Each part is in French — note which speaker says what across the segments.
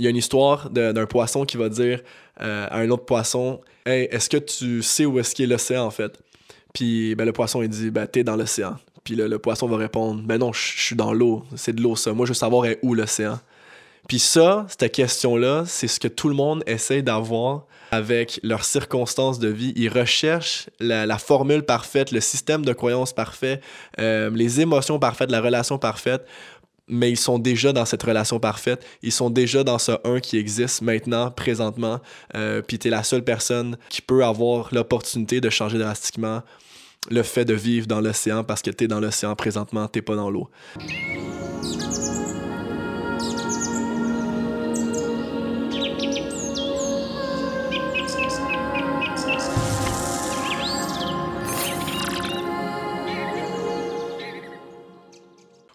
Speaker 1: Il y a une histoire d'un poisson qui va dire euh, à un autre poisson Hey, est-ce que tu sais où est-ce qu'est l'océan en fait Puis ben, le poisson il dit Ben, t'es dans l'océan. Puis le, poisson va répondre Ben non, je suis dans l'eau. C'est de l'eau ça. Moi, je veux savoir où l'océan. Puis ça, cette question-là, c'est ce que tout le monde essaie d'avoir avec leurs circonstances de vie. Ils recherchent la, formule parfaite, le système de croyance parfait, euh, les émotions parfaites, la relation parfaite mais ils sont déjà dans cette relation parfaite. Ils sont déjà dans ce un qui existe maintenant, présentement. Euh, puis tu es la seule personne qui peut avoir l'opportunité de changer drastiquement le fait de vivre dans l'océan parce que tu es dans l'océan présentement, tu pas dans l'eau.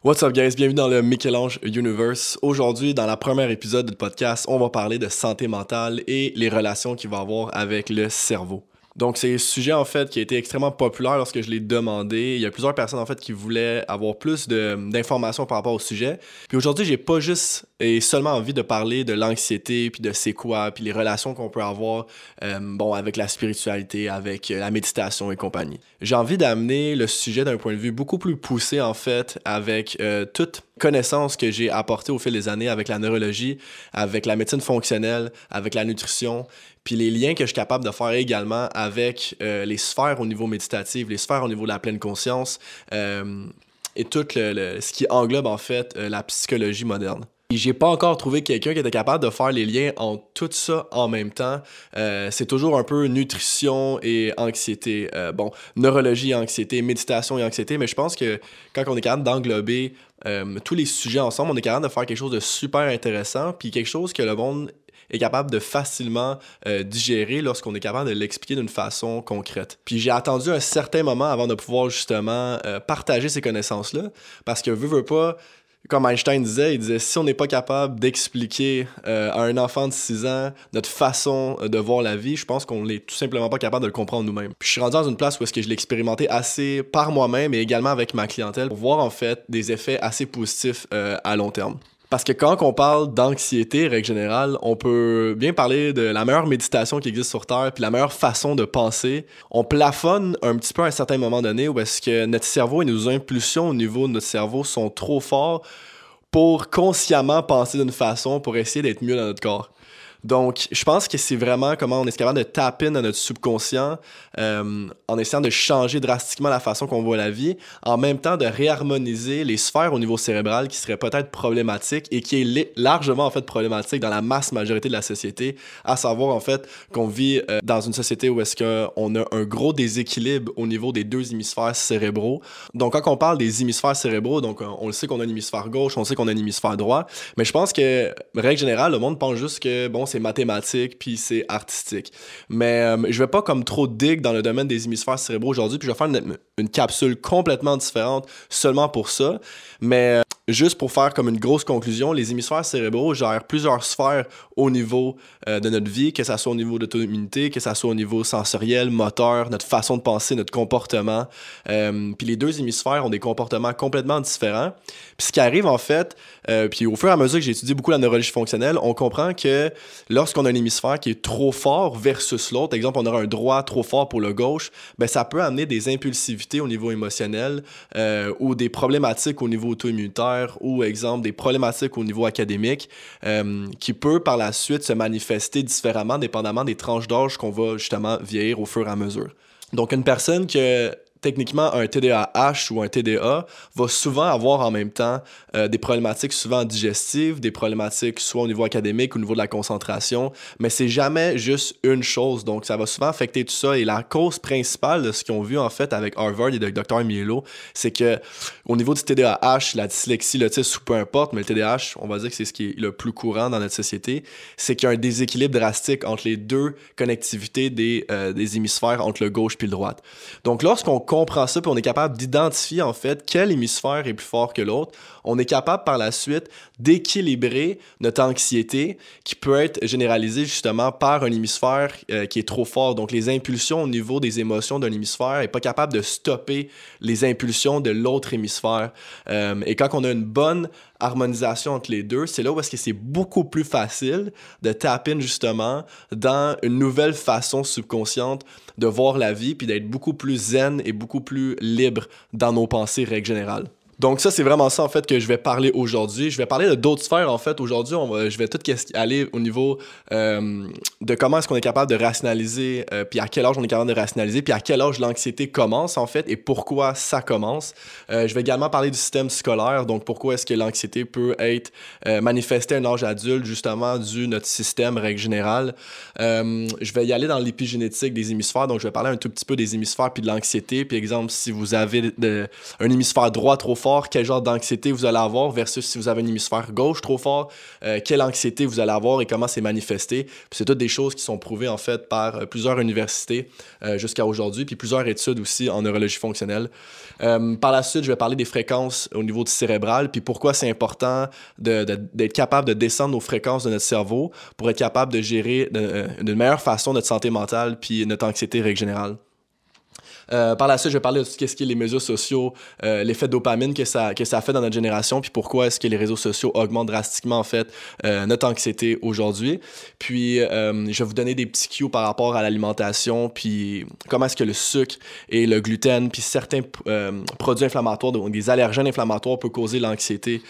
Speaker 1: What's up guys, bienvenue dans le Michel-Ange Universe. Aujourd'hui, dans la première épisode du podcast, on va parler de santé mentale et les relations qu'il va avoir avec le cerveau. Donc, c'est un sujet, en fait, qui a été extrêmement populaire lorsque je l'ai demandé. Il y a plusieurs personnes, en fait, qui voulaient avoir plus d'informations par rapport au sujet. Puis aujourd'hui, j'ai pas juste et seulement envie de parler de l'anxiété, puis de c'est quoi, puis les relations qu'on peut avoir, euh, bon, avec la spiritualité, avec euh, la méditation et compagnie. J'ai envie d'amener le sujet d'un point de vue beaucoup plus poussé, en fait, avec euh, toute connaissance que j'ai apportée au fil des années avec la neurologie, avec la médecine fonctionnelle, avec la nutrition, puis les liens que je suis capable de faire également avec euh, les sphères au niveau méditatif, les sphères au niveau de la pleine conscience euh, et tout ce qui englobe en fait euh, la psychologie moderne. Et j'ai pas encore trouvé quelqu'un qui était capable de faire les liens entre tout ça en même temps. c'est toujours un peu nutrition et anxiété. bon, neurologie et anxiété, méditation et anxiété, mais je pense que quand on est capable d'englober tous les sujets ensemble, on est capable de faire quelque chose de super intéressant, puis quelque chose que le monde est capable de facilement euh, digérer lorsqu'on est capable de l'expliquer d'une façon concrète. Puis j'ai attendu un certain moment avant de pouvoir justement euh, partager ces connaissances-là, parce que veux, veux pas, comme Einstein disait, il disait si on n'est pas capable d'expliquer euh, à un enfant de 6 ans notre façon de voir la vie, je pense qu'on n'est tout simplement pas capable de le comprendre nous-mêmes. Puis je suis rendu dans une place où est-ce que je l'ai expérimenté assez par moi-même et également avec ma clientèle pour voir en fait des effets assez positifs à long terme. Parce que quand on parle d'anxiété, règle générale, on peut bien parler de la meilleure méditation qui existe sur Terre, puis la meilleure façon de penser. On plafonne un petit peu à un certain moment donné où est-ce que notre cerveau et nos impulsions au niveau de notre cerveau sont trop forts pour consciemment penser d'une façon pour essayer d'être mieux dans notre corps. Donc, je pense que c'est vraiment comment on est capable de taper dans notre subconscient euh, en essayant de changer drastiquement la façon qu'on voit la vie, en même temps de réharmoniser les sphères au niveau cérébral qui seraient peut-être problématiques et qui est largement en fait problématique dans la masse majorité de la société, à savoir en fait qu'on vit euh, dans une société où est-ce qu'on a un gros déséquilibre au niveau des deux hémisphères cérébraux. Donc, quand on parle des hémisphères cérébraux, donc on le sait qu'on a un hémisphère gauche, on sait qu'on a un hémisphère droit, mais je pense que, règle générale, le monde pense juste que, bon, c'est mathématique, puis c'est artistique. Mais euh, je vais pas comme trop dig dans le domaine des hémisphères cérébraux aujourd'hui, puis je vais faire une, capsule complètement différente seulement pour ça. Mais euh, juste pour faire comme une grosse conclusion, les hémisphères cérébraux gèrent plusieurs sphères au niveau euh, de notre vie, que ce soit au niveau de l'auto-immunité, que ce soit au niveau sensoriel, moteur, notre façon de penser, notre comportement. puis les deux hémisphères ont des comportements complètement différents. Puis ce qui arrive en fait, puis au fur et à mesure que j'étudie beaucoup la neurologie fonctionnelle, on comprend que lorsqu'on a un hémisphère qui est trop fort versus l'autre, exemple, on aura un droit trop fort pour le gauche, ben, ça peut amener des impulsivités au niveau émotionnel euh, ou des problématiques au niveau auto-immunitaire ou, exemple, des problématiques au niveau académique euh, qui peut par la suite se manifester différemment dépendamment des tranches d'âge qu'on va justement vieillir au fur et à mesure. Donc, une personne qui techniquement, un TDAH ou un TDA va souvent avoir en même temps euh, des problématiques souvent digestives, des problématiques soit au niveau académique, au niveau de la concentration, mais c'est jamais juste une chose. Donc, ça va souvent affecter tout ça. Et la cause principale de ce qu'ils ont vu en fait avec Harvard et le Dr. Mielo, c'est que au niveau du TDAH, la dyslexie, l'autisme ou peu importe, mais le TDAH, on va dire que c'est ce qui est le plus courant dans notre société, c'est qu'il y a un déséquilibre drastique entre les deux connectivités des, euh, des hémisphères, entre le gauche puis le droite. Donc, lorsqu'on comprend ça, puis on est capable d'identifier en fait quel hémisphère est plus fort que l'autre, on est capable par la suite d'équilibrer notre anxiété qui peut être généralisée justement par un hémisphère euh, qui est trop fort. Donc les impulsions au niveau des émotions d'un hémisphère n'est pas capable de stopper les impulsions de l'autre hémisphère. Euh, et quand on a une bonne harmonisation entre les deux, c'est là où est-ce que c'est beaucoup plus facile de taper justement dans une nouvelle façon subconsciente de voir la vie, puis d'être beaucoup plus zen et beaucoup plus libre dans nos pensées, règle générale. Donc ça, c'est vraiment ça en fait que je vais parler aujourd'hui. Je vais parler de d'autres sphères en fait. Aujourd'hui, je vais tout aller au niveau euh, de comment est-ce qu'on est capable de rationaliser, euh, puis à quel âge on est capable de rationaliser, puis à quel âge l'anxiété commence en fait et pourquoi ça commence. Euh, je vais également parler du système scolaire, donc pourquoi est-ce que l'anxiété peut être manifestée à un âge adulte justement du notre système règle générale. je vais y aller dans l'épigénétique des hémisphères, donc je vais parler un tout petit peu des hémisphères puis de l'anxiété. Puis exemple, si vous avez un hémisphère droit trop quel genre d'anxiété vous allez avoir versus si vous avez un hémisphère gauche trop fort, euh, quelle anxiété vous allez avoir et comment c'est manifesté. c'est toutes des choses qui sont prouvées en fait par euh, plusieurs universités euh, jusqu'à aujourd'hui, puis plusieurs études aussi en neurologie fonctionnelle. par la suite, je vais parler des fréquences au niveau du cérébral, puis pourquoi c'est important d'être capable de descendre nos fréquences de notre cerveau pour être capable de gérer d'une meilleure façon notre santé mentale puis notre anxiété règle. Euh, par la suite, je vais parler de ce qu'est les médias sociaux, euh, l'effet dopamine que ça, que ça fait dans notre génération, puis pourquoi est-ce que les réseaux sociaux augmentent drastiquement, en fait, euh, notre anxiété aujourd'hui. Puis, je vais vous donner des petits cues par rapport à l'alimentation, puis comment est-ce que le sucre et le gluten, puis certains produits inflammatoires, donc des allergènes inflammatoires, peuvent causer l'anxiété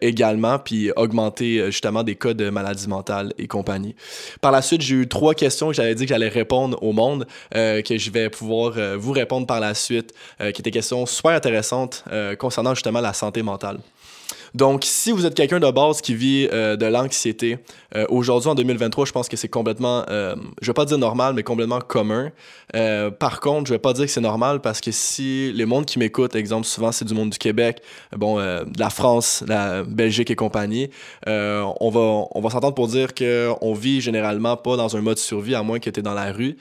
Speaker 1: également, puis augmenter justement des cas de maladies mentales et compagnie. Par la suite, j'ai eu trois questions que j'avais dit que j'allais répondre au monde, que je vais pouvoir vous répondre par la suite, euh, qui étaient des questions super intéressantes euh, concernant justement la santé mentale. Donc, si vous êtes quelqu'un de base qui vit euh, de l'anxiété, euh, aujourd'hui, en 2023, je pense que c'est complètement, euh, je vais pas dire normal, mais complètement commun. par contre, je vais pas dire que c'est normal parce que si les mondes qui m'écoutent, exemple, souvent c'est du monde du Québec, bon, de la France, la Belgique et compagnie, on va, on va s'entendre pour dire qu'on vit généralement pas dans un mode survie à moins que tu es dans la rue.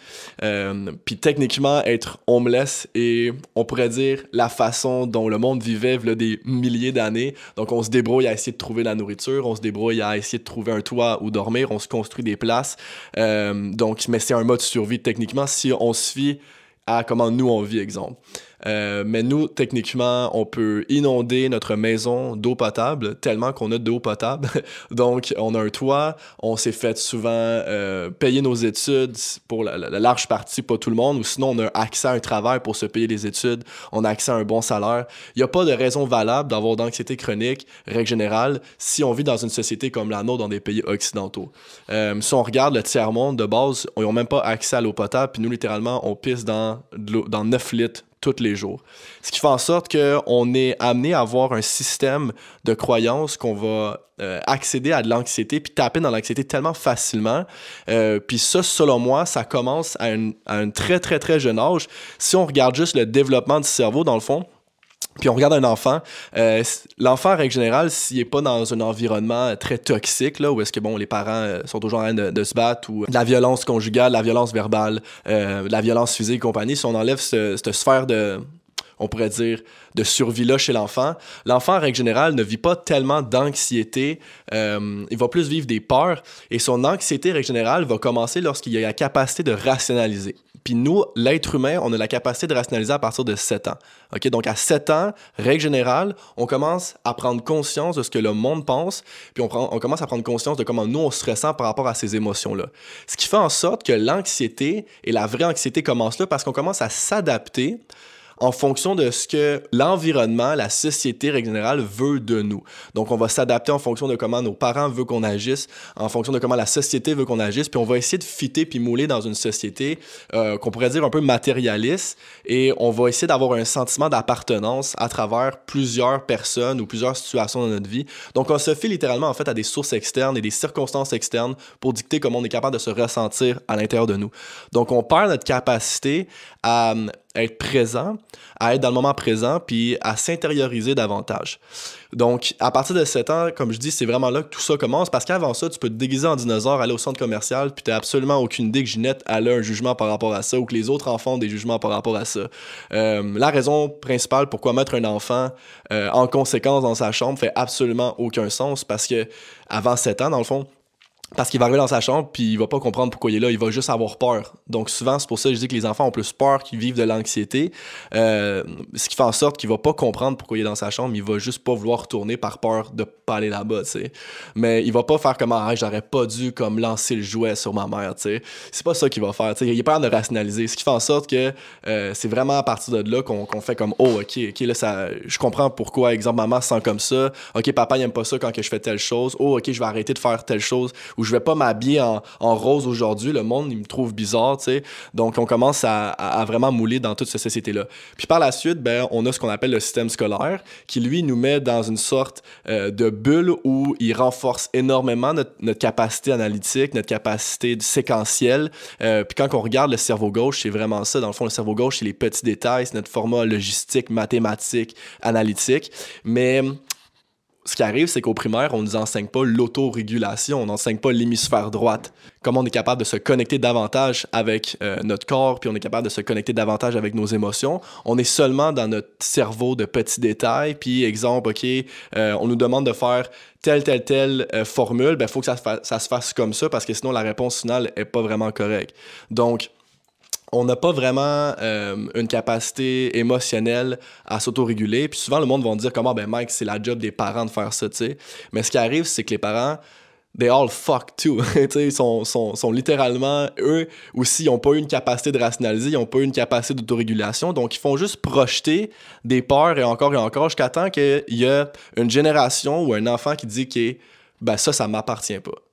Speaker 1: Puis techniquement, être homeless et on pourrait dire la façon dont le monde vivait là, des milliers d'années. Donc, on on se débrouille à essayer de trouver la nourriture, on se débrouille à essayer de trouver un toit où dormir, on se construit des places. Euh, donc, mais c'est un mode survie techniquement si on se fie à comment nous on vit, exemple. Euh, mais nous, techniquement, on peut inonder notre maison d'eau potable tellement qu'on a de l'eau potable. Donc, on a un toit, on s'est fait souvent euh, payer nos études pour la, large partie, pas tout le monde, ou sinon on a accès à un travail pour se payer les études, on a accès à un bon salaire. Il n'y a pas de raison valable d'avoir d'anxiété chronique, règle générale, si on vit dans une société comme la nôtre dans des pays occidentaux. Euh, si on regarde le tiers-monde, de base, ils n'ont même pas accès à l'eau potable, puis nous, littéralement, on pisse dans, dans 9 litres tous les jours. Ce qui fait en sorte qu'on est amené à avoir un système de croyance qu'on va euh, accéder à de l'anxiété puis taper dans l'anxiété tellement facilement. Euh, puis ça, selon moi, ça commence à, un très, très, très jeune âge. Si on regarde juste le développement du cerveau, dans le fond, puis on regarde un enfant, euh, l'enfant, en règle générale, s'il n'est pas dans un environnement très toxique, là, où est-ce que bon, les parents sont toujours en train de, se battre, ou la violence conjugale, la violence verbale, la violence physique et compagnie, si on enlève cette sphère de, on pourrait dire, de survie-là chez l'enfant. L'enfant, en règle générale, ne vit pas tellement d'anxiété. Euh, il va plus vivre des peurs. Et son anxiété, en règle générale, va commencer lorsqu'il a la capacité de rationaliser. Puis nous, l'être humain, on a la capacité de rationaliser à partir de 7 ans. Donc, à 7 ans, règle générale, on commence à prendre conscience de ce que le monde pense, puis on, commence à prendre conscience de comment nous, on se ressent par rapport à ces émotions-là. Ce qui fait en sorte que l'anxiété et la vraie anxiété commencent là parce qu'on commence à s'adapter en fonction de ce que l'environnement, la société règle générale veut de nous. Donc, on va s'adapter en fonction de comment nos parents veulent qu'on agisse, en fonction de comment la société veut qu'on agisse, puis on va essayer de fitter puis mouler dans une société euh, qu'on pourrait dire un peu matérialiste, et on va essayer d'avoir un sentiment d'appartenance à travers plusieurs personnes ou plusieurs situations dans notre vie. Donc, on se fie littéralement en fait à des sources externes et des circonstances externes pour dicter comment on est capable de se ressentir à l'intérieur de nous. Donc, on perd notre capacité à être présent, à être dans le moment présent, puis à s'intérioriser davantage. Donc, à partir de 7 ans, comme je dis, c'est vraiment là que tout ça commence, parce qu'avant ça, tu peux te déguiser en dinosaure, aller au centre commercial, puis tu absolument aucune idée que Ginette a un jugement par rapport à ça, ou que les autres enfants ont des jugements par rapport à ça. Euh, la raison principale pourquoi mettre un enfant euh, en conséquence dans sa chambre fait absolument aucun sens, parce que avant 7 ans, dans le fond, parce qu'il va arriver dans sa chambre puis il va pas comprendre pourquoi il est là, il va juste avoir peur. Donc souvent c'est pour ça que je dis que les enfants ont plus peur qu'ils vivent de l'anxiété, euh, ce qui fait en sorte qu'il va pas comprendre pourquoi il est dans sa chambre, il va juste pas vouloir retourner par peur de pas aller là-bas. Mais il va pas faire comme ah j'aurais pas dû comme lancer le jouet sur ma mère, tu sais. C'est pas ça qu'il va faire, tu sais. Il a peur de rationaliser, ce qui fait en sorte que euh, c'est vraiment à partir de là qu'on fait comme oh ok ok là ça je comprends pourquoi exemple maman se sent comme ça, ok papa il aime pas ça quand je fais telle chose, oh ok je vais arrêter de faire telle chose ou je vais pas m'habiller en, rose aujourd'hui, le monde, il me trouve bizarre, tu sais. Donc, on commence à, vraiment mouler dans toute cette société-là. Puis par la suite, ben, on a ce qu'on appelle le système scolaire, qui lui nous met dans une sorte euh, de bulle où il renforce énormément notre, capacité analytique, notre capacité séquentielle. Euh, puis quand on regarde le cerveau gauche, c'est vraiment ça. Dans le fond, le cerveau gauche, c'est les petits détails, c'est notre format logistique, mathématique, analytique. Mais ce qui arrive, c'est qu'au primaire, on ne nous enseigne pas l'autorégulation, on n'enseigne pas l'hémisphère droite. Comment on est capable de se connecter davantage avec euh, notre corps, puis on est capable de se connecter davantage avec nos émotions. On est seulement dans notre cerveau de petits détails, puis exemple, OK, euh, on nous demande de faire telle, telle, telle euh, formule, il ben, faut que ça, ça, se fasse comme ça, parce que sinon la réponse finale est pas vraiment correcte. Donc, on n'a pas vraiment euh, une capacité émotionnelle à s'autoréguler. Puis souvent, le monde va dire comment, ben Mike, c'est la job des parents de faire ça, tu sais. Mais ce qui arrive, c'est que les parents, they all fuck too. ils sont, sont, sont, littéralement, eux aussi, ils n'ont pas eu une capacité de rationaliser, ils n'ont pas eu une capacité d'autorégulation. Donc, ils font juste projeter des peurs et encore et encore jusqu'à temps qu'il y a une génération ou un enfant qui dit que ben ça, ça m'appartient pas.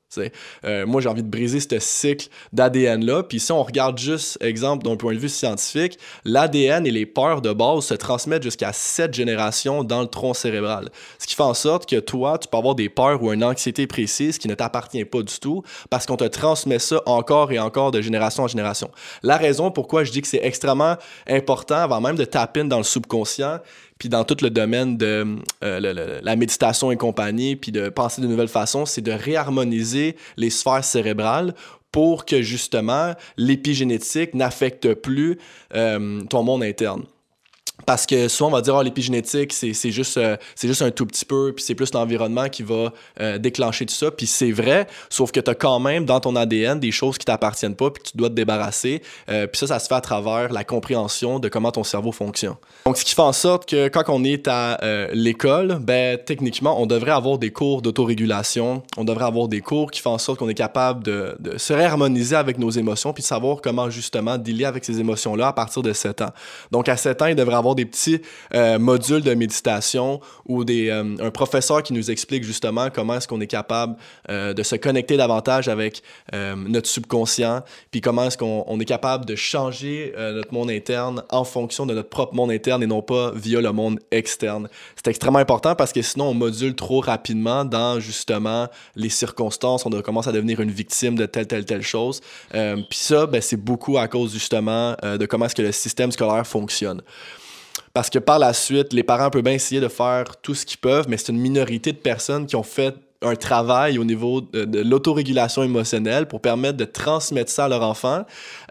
Speaker 1: Euh, moi, j'ai envie de briser ce cycle d'ADN-là. Puis si on regarde juste, exemple, d'un point de vue scientifique, l'ADN et les peurs de base se transmettent jusqu'à sept générations dans le tronc cérébral. Ce qui fait en sorte que toi, tu peux avoir des peurs ou une anxiété précise qui ne t'appartient pas du tout parce qu'on te transmet ça encore et encore de génération en génération. La raison pourquoi je dis que c'est extrêmement important avant même de taper dans le subconscient, puis dans tout le domaine de euh, la méditation et compagnie, puis de penser de nouvelles façons, c'est de réharmoniser les sphères cérébrales pour que justement l'épigénétique n'affecte plus euh, ton monde interne. Parce que souvent, on va dire, oh, l'épigénétique, c'est juste, euh, c'est juste un tout petit peu, puis c'est plus l'environnement qui va euh, déclencher tout ça. Puis c'est vrai, sauf que tu as quand même dans ton ADN des choses qui t'appartiennent pas, puis tu dois te débarrasser. Euh, puis ça, ça se fait à travers la compréhension de comment ton cerveau fonctionne. Donc, ce qui fait en sorte que quand on est à l'école, ben, techniquement, on devrait avoir des cours d'autorégulation. On devrait avoir des cours qui font en sorte qu'on est capable de, de se réharmoniser avec nos émotions, puis de savoir comment justement dealer avec ces émotions-là à partir de 7 ans. Donc, à 7 ans, il devrait avoir des petits euh, modules de méditation ou des, euh, un professeur qui nous explique justement comment est-ce qu'on est capable euh, de se connecter davantage avec notre subconscient, puis comment est-ce qu'on est capable de changer notre monde interne en fonction de notre propre monde interne et non pas via le monde externe. C'est extrêmement important parce que sinon on module trop rapidement dans justement les circonstances, on commence à devenir une victime de telle, telle, telle chose. puis ça, ben, c'est beaucoup à cause justement de comment est-ce que le système scolaire fonctionne. Parce que par la suite, les parents peuvent bien essayer de faire tout ce qu'ils peuvent, mais c'est une minorité de personnes qui ont fait un travail au niveau de, l'autorégulation émotionnelle pour permettre de transmettre ça à leur enfant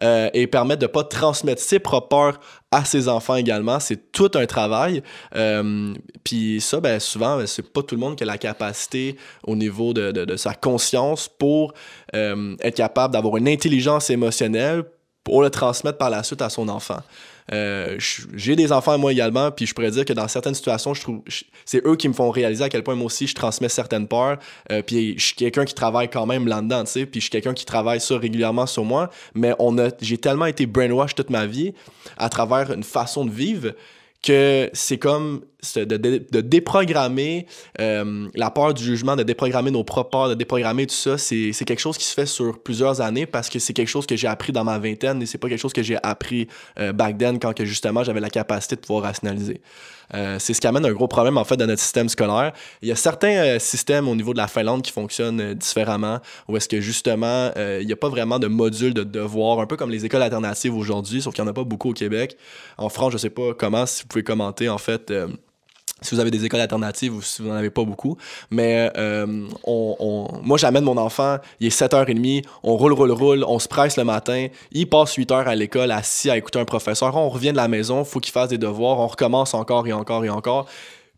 Speaker 1: euh, et permettre de ne pas transmettre ses propres peurs à ses enfants également. C'est tout un travail. Euh, puis ça, ben, souvent, ben, c'est pas tout le monde qui a la capacité au niveau de, de sa conscience pour euh, être capable d'avoir une intelligence émotionnelle pour le transmettre par la suite à son enfant. Euh, j'ai des enfants moi également, puis je pourrais dire que dans certaines situations, je trouve c'est eux qui me font réaliser à quel point moi aussi je transmets certaines peurs. Euh, puis je suis quelqu'un qui travaille quand même là-dedans, tu sais, puis je suis quelqu'un qui travaille ça régulièrement sur moi. Mais on a, j'ai tellement été brainwash toute ma vie à travers une façon de vivre que c'est comme de, déprogrammer euh, la peur du jugement, de déprogrammer nos propres peurs, de déprogrammer tout ça, c'est quelque chose qui se fait sur plusieurs années parce que c'est quelque chose que j'ai appris dans ma vingtaine et c'est pas quelque chose que j'ai appris euh, back then quand que justement j'avais la capacité de pouvoir rationaliser. Euh, c'est ce qui amène un gros problème en fait dans notre système scolaire. Il y a certains systèmes au niveau de la Finlande qui fonctionnent différemment où est-ce que justement il n'y a pas vraiment de module de devoir, un peu comme les écoles alternatives aujourd'hui, sauf qu'il n'y en a pas beaucoup au Québec. En France, je sais pas comment, si vous pouvez commenter en fait si vous avez des écoles alternatives ou si vous n'en avez pas beaucoup. Mais euh, on, moi, j'amène mon enfant, il est 7h30, on roule, roule, roule, on se presse le matin, il passe 8 heures à l'école assis à écouter un professeur, on revient de la maison, faut qu'il fasse des devoirs, on recommence encore et encore et encore.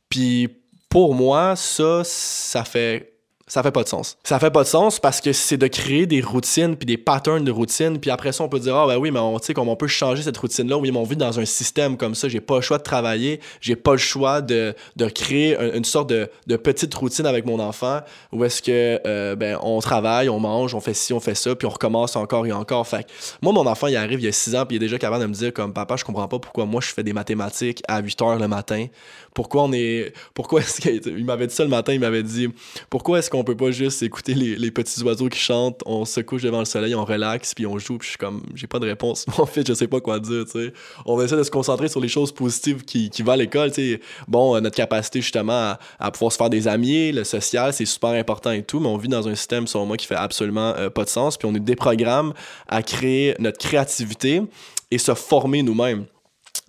Speaker 1: Puis pour moi, ça, ça fait ça fait pas de sens. Ça fait pas de sens parce que c'est de créer des routines puis des patterns de routines puis après ça on peut dire ah ben oui mais on sait comment on peut changer cette routine là oui mais on vit dans un système comme ça j'ai pas le choix de travailler j'ai pas le choix de, de créer une, sorte de, de, petite routine avec mon enfant où est-ce que euh, ben on travaille on mange on fait ci on fait ça puis on recommence encore et encore fait moi mon enfant il arrive il y a 6 ans puis il est déjà capable de me dire comme papa je comprends pas pourquoi moi je fais des mathématiques à 8 heures le matin pourquoi on est pourquoi est-ce qu'il m'avait dit ça le matin il m'avait dit pourquoi est-ce qu'on peut pas juste écouter les, petits oiseaux qui chantent, on se couche devant le soleil, on relaxe, puis on joue, puis je suis comme, j'ai pas de réponse. en fait, je sais pas quoi dire, tu sais. On essaie de se concentrer sur les choses positives qui, qui vont à l'école, tu sais. Bon, euh, notre capacité justement à, pouvoir se faire des amis, le social, c'est super important et tout, mais on vit dans un système, selon moi, qui fait absolument euh, pas de sens, puis on est des programmes à créer notre créativité et se former nous-mêmes.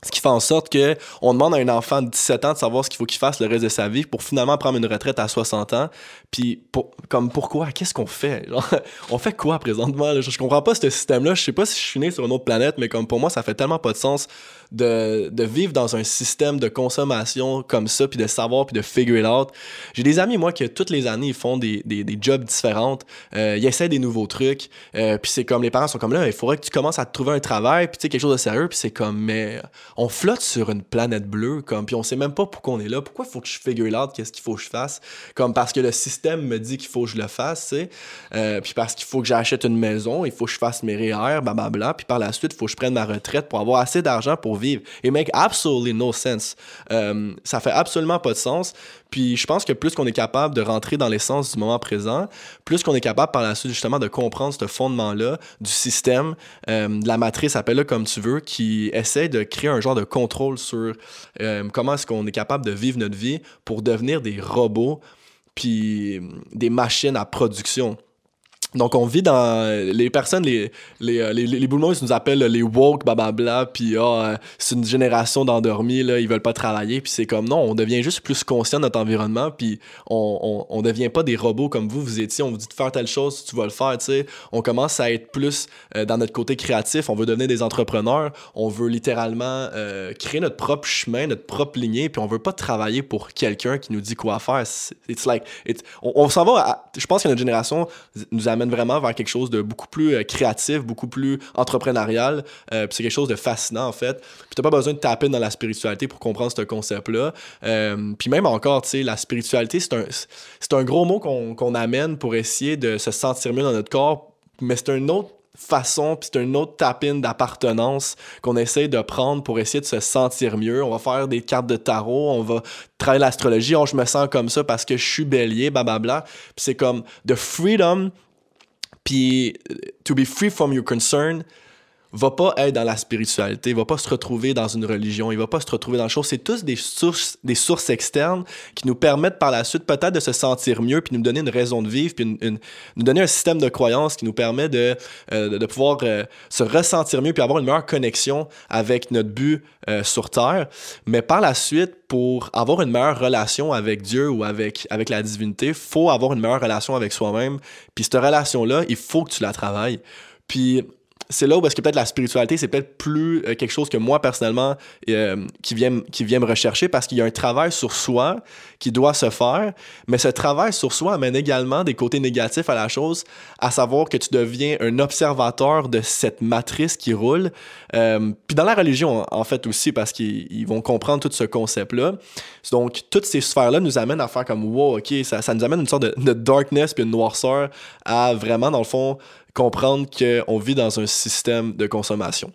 Speaker 1: Ce qui fait en sorte que on demande à un enfant de 17 ans de savoir ce qu'il faut qu'il fasse le reste de sa vie pour finalement prendre une retraite à 60 ans. Puis, comme pourquoi? Qu'est-ce qu'on fait? on fait quoi présentement? Je, je, comprends pas ce système-là. Je sais pas si je suis né sur une autre planète, mais comme pour moi, ça fait tellement pas de sens de, de vivre dans un système de consommation comme ça, puis de savoir, puis de figure it out. J'ai des amis, moi, que toutes les années, ils font des, des, des jobs différents. Euh, ils essaient des nouveaux trucs. Euh, puis c'est comme, les parents sont comme là, il faudrait que tu commences à te trouver un travail, puis tu sais, quelque chose de sérieux. Puis c'est comme, mais on flotte sur une planète bleue, comme, puis on sait même pas pourquoi on est là. Pourquoi faut que je figure it out? Qu'est-ce qu'il faut que je fasse? Comme parce que le système me dit qu'il faut que je le fasse, tu sais. Euh, puis parce qu'il faut que j'achète une maison, il faut que je fasse mes REER, blablabla. Puis par la suite, il faut que je prenne ma retraite pour avoir assez d'argent pour vivre. It make absolutely no sense. Euh, ça fait absolument pas de sens. Puis je pense que plus qu'on est capable de rentrer dans l'essence du moment présent, plus qu'on est capable par la suite justement de comprendre ce fondement-là du système, euh, de la matrice, appelle-le comme tu veux, qui essaie de créer un genre de contrôle sur euh, comment est-ce qu'on est capable de vivre notre vie pour devenir des robots puis des machines à production. Donc, on vit dans. Les personnes, les, les, euh, les, les, ils nous appellent les woke, blablabla, puis ah, c'est une génération d'endormis, là, ils veulent pas travailler, puis c'est comme non, on devient juste plus conscient de notre environnement, puis on, on, devient pas des robots comme vous, vous étiez, on vous dit de faire telle chose, tu vas le faire, tu sais. On commence à être plus euh, dans notre côté créatif, on veut devenir des entrepreneurs, on veut littéralement euh, créer notre propre chemin, notre propre lignée, puis on veut pas travailler pour quelqu'un qui nous dit quoi faire. It's like. on, on s'en va. je pense que notre génération nous a amène vraiment vers quelque chose de beaucoup plus euh, créatif, beaucoup plus entrepreneurial. Euh, c'est quelque chose de fascinant, en fait. Puis t'as pas besoin de taper dans la spiritualité pour comprendre ce concept-là. Euh, puis même encore, tu sais, la spiritualité, c'est un, c'est un gros mot qu'on, qu'on amène pour essayer de se sentir mieux dans notre corps, mais c'est un autre façon, puis c'est un autre tapin d'appartenance qu'on essaie de prendre pour essayer de se sentir mieux. On va faire des cartes de tarot, on va travailler l'astrologie, oh, je me sens comme ça parce que je suis bélier, blablabla. Puis c'est comme the freedom to be free from your concern, va pas être dans la spiritualité, va pas se retrouver dans une religion, il va pas se retrouver dans le chose. C'est tous des sources, externes qui nous permettent par la suite peut-être de se sentir mieux, puis nous donner une raison de vivre, puis nous donner un système de croyance qui nous permet de, euh, pouvoir euh, se ressentir mieux, puis avoir une meilleure connexion avec notre but euh, sur Terre. Mais par la suite, pour avoir une meilleure relation avec Dieu ou avec, avec la divinité, faut avoir une meilleure relation avec soi-même. Puis cette relation-là, il faut que tu la travailles. Puis c'est là où est-ce que peut-être la spiritualité, c'est peut-être plus euh, quelque chose que moi, personnellement, euh, qui, vient, qui vient me rechercher parce qu'il y a un travail sur soi qui doit se faire, mais ce travail sur soi amène également des côtés négatifs à la chose, à savoir que tu deviens un observateur de cette matrice qui roule. Euh, puis dans la religion, en fait, aussi, parce qu'ils vont comprendre tout ce concept-là. Donc, toutes ces sphères-là nous amènent à faire comme, wow, OK, ça, nous amène une sorte de, de darkness puis une noirceur à vraiment, dans le fond, comprendre qu'on vit dans un système de consommation.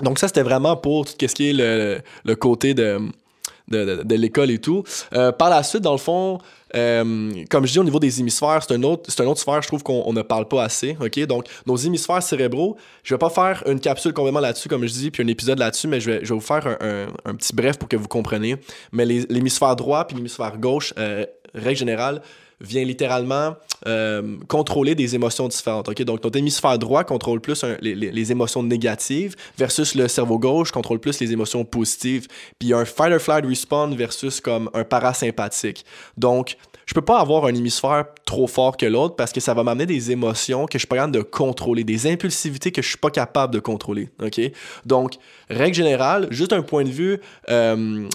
Speaker 1: Donc ça, c'était vraiment pour tout ce qui est le, le côté de, de, de, l'école et tout. Euh, par la suite, dans le fond, euh, comme je dis au niveau des hémisphères, c'est un autre, c'est autre sphère, je trouve qu'on ne parle pas assez. Donc nos hémisphères cérébraux, je vais pas faire une capsule complètement là-dessus, comme je dis, puis un épisode là-dessus, mais je vais, je vais vous faire un, un, petit bref pour que vous compreniez. Mais l'hémisphère droit puis l'hémisphère gauche, euh, règle générale, vient littéralement euh, contrôler des émotions différentes. ok? Donc, notre hémisphère droit contrôle plus les, les, émotions négatives versus le cerveau gauche contrôle plus les émotions positives. Puis il y a un fight or flight response versus comme un parasympathique. Donc, je peux pas avoir un hémisphère trop fort que l'autre parce que ça va m'amener des émotions que je suis pas capable de contrôler, des impulsivités que je suis pas capable de contrôler. OK? Donc, règle générale, juste un point de vue, euh,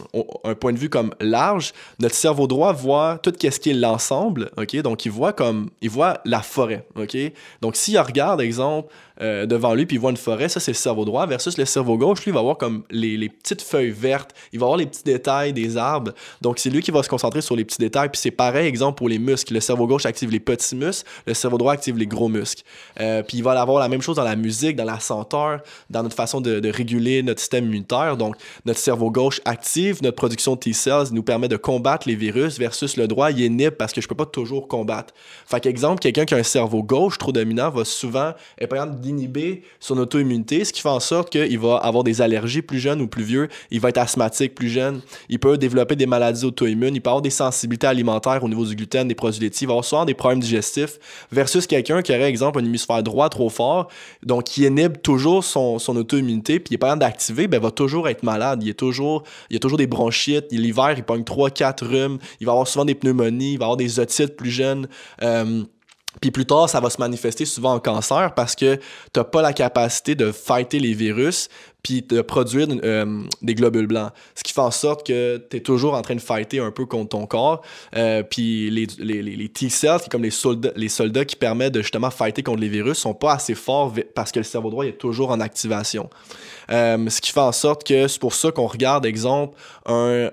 Speaker 1: un point de vue comme large, notre cerveau droit voit tout ce qui est l'ensemble. OK? Donc, il voit comme, il voit la forêt. OK? Donc, s'il regarde, exemple, euh, devant lui, puis il voit une forêt, ça c'est le cerveau droit, versus le cerveau gauche, lui, il va voir comme les, les, petites feuilles vertes, il va voir les petits détails des arbres. Donc c'est lui qui va se concentrer sur les petits détails, puis c'est pareil, exemple, pour les muscles. Le cerveau gauche active les petits muscles, le cerveau droit active les gros muscles. Euh, puis il va avoir la même chose dans la musique, dans la senteur, dans notre façon de, réguler notre système immunitaire. Donc notre cerveau gauche active notre production de T-cells, nous permet de combattre les virus, versus le droit, il inhibe parce que je peux pas toujours combattre. Fait qu'exemple, quelqu'un qui a un cerveau gauche trop dominant va souvent être d'inhiber son auto-immunité, ce qui fait en sorte qu'il va avoir des allergies plus jeunes ou plus vieux, il va être asthmatique plus jeune, il peut développer des maladies auto-immunes, il peut avoir des sensibilités alimentaires au niveau du gluten, des produits laitiers, il va avoir souvent des problèmes digestifs, versus quelqu'un qui aurait, exemple, un hémisphère droit trop fort, donc qui inhibe toujours son, son auto-immunité, puis il est pas d'activer, ben, va toujours être malade, il, est toujours, il a toujours des bronchites, l'hiver, il pogne 3-4 rhumes, il va avoir souvent des pneumonies, il va avoir des otites plus jeunes. Euh, puis plus tard, ça va se manifester souvent en cancer parce que tu n'as pas la capacité de fighter les virus puis de produire euh, des globules blancs. Ce qui fait en sorte que tu es toujours en train de fighter un peu contre ton corps. Euh, puis les, les, les T-cells, qui comme les soldats, les soldats qui permettent de justement fighter contre les virus, sont pas assez forts parce que le cerveau droit est toujours en activation. Euh, ce qui fait en sorte que c'est pour ça qu'on regarde, exemple, un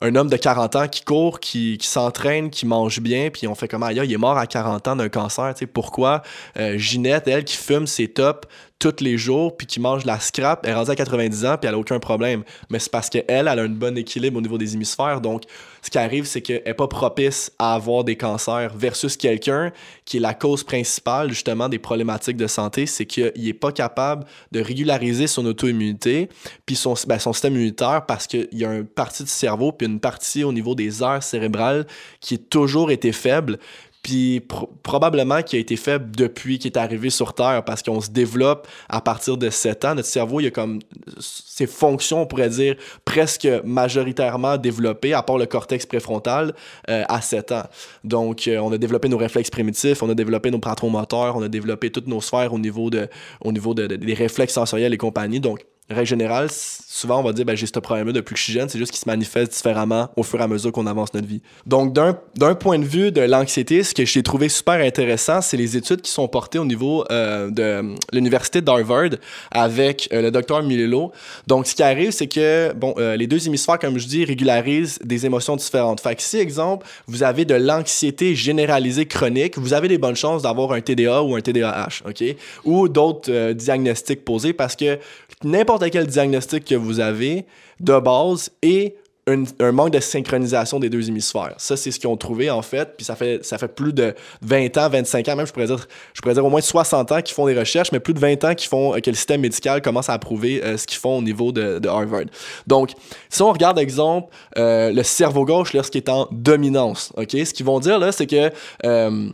Speaker 1: un homme de 40 ans qui court, qui, s'entraîne, qui mange bien, puis on fait comme, aïe, il est mort à 40 ans d'un cancer, tu sais, pourquoi? Euh, Ginette, elle, qui fume ses tops tous les jours, puis qui mange la scrap, elle est rendue à 90 ans, puis elle a aucun problème. Mais c'est parce qu'elle, elle a un bon équilibre au niveau des hémisphères, donc ce qui arrive, c'est qu'elle n'est pas propice à avoir des cancers, versus quelqu'un qui est la cause principale, justement, des problématiques de santé, c'est qu'il n'est pas capable de régulariser son auto-immunité, puis son, ben, son système immunitaire, parce qu'il y a une partie du cerveau, puis une partie au niveau des aires cérébrales qui a toujours été faible, puis probablement qui a été fait depuis qu'il est arrivé sur Terre, parce qu'on se développe à partir de 7 ans. Notre cerveau, il a comme ses fonctions, on pourrait dire, presque majoritairement développées, à part le cortex préfrontal, euh, à 7 ans. Donc, euh, on a développé nos réflexes primitifs, on a développé nos moteurs, on a développé toutes nos sphères au niveau, de, au niveau de, des réflexes sensoriels et compagnie. Donc, règle générale, souvent on va dire ben, j'ai ce problème-là depuis que je c'est juste qu'il se manifeste différemment au fur et à mesure qu'on avance notre vie. Donc d'un point de vue de l'anxiété, ce que j'ai trouvé super intéressant, c'est les études qui sont portées au niveau euh, de l'université d'Harvard avec euh, le docteur Milelo. Donc ce qui arrive, c'est que bon, euh, les deux hémisphères, comme je dis, régularisent des émotions différentes. Fait que si, exemple, vous avez de l'anxiété généralisée chronique, vous avez des bonnes chances d'avoir un TDA ou un TDAH, OK? Ou d'autres diagnostics posés parce que n'importe quel diagnostic que vous avez de base et un manque de synchronisation des deux hémisphères. Ça, c'est ce qu'ils ont trouvé, en fait. Puis ça fait, ça fait plus de 20 ans, 25 ans, même, je pourrais dire, je pourrais dire au moins 60 ans qu'ils font des recherches, mais plus de 20 ans qu'ils font, que le système médical commence à approuver euh, ce qu'ils font au niveau de, Harvard. Donc, si on regarde, exemple, euh, le cerveau gauche lorsqu'il est en dominance, OK? Ce qu'ils vont dire, là, c'est que...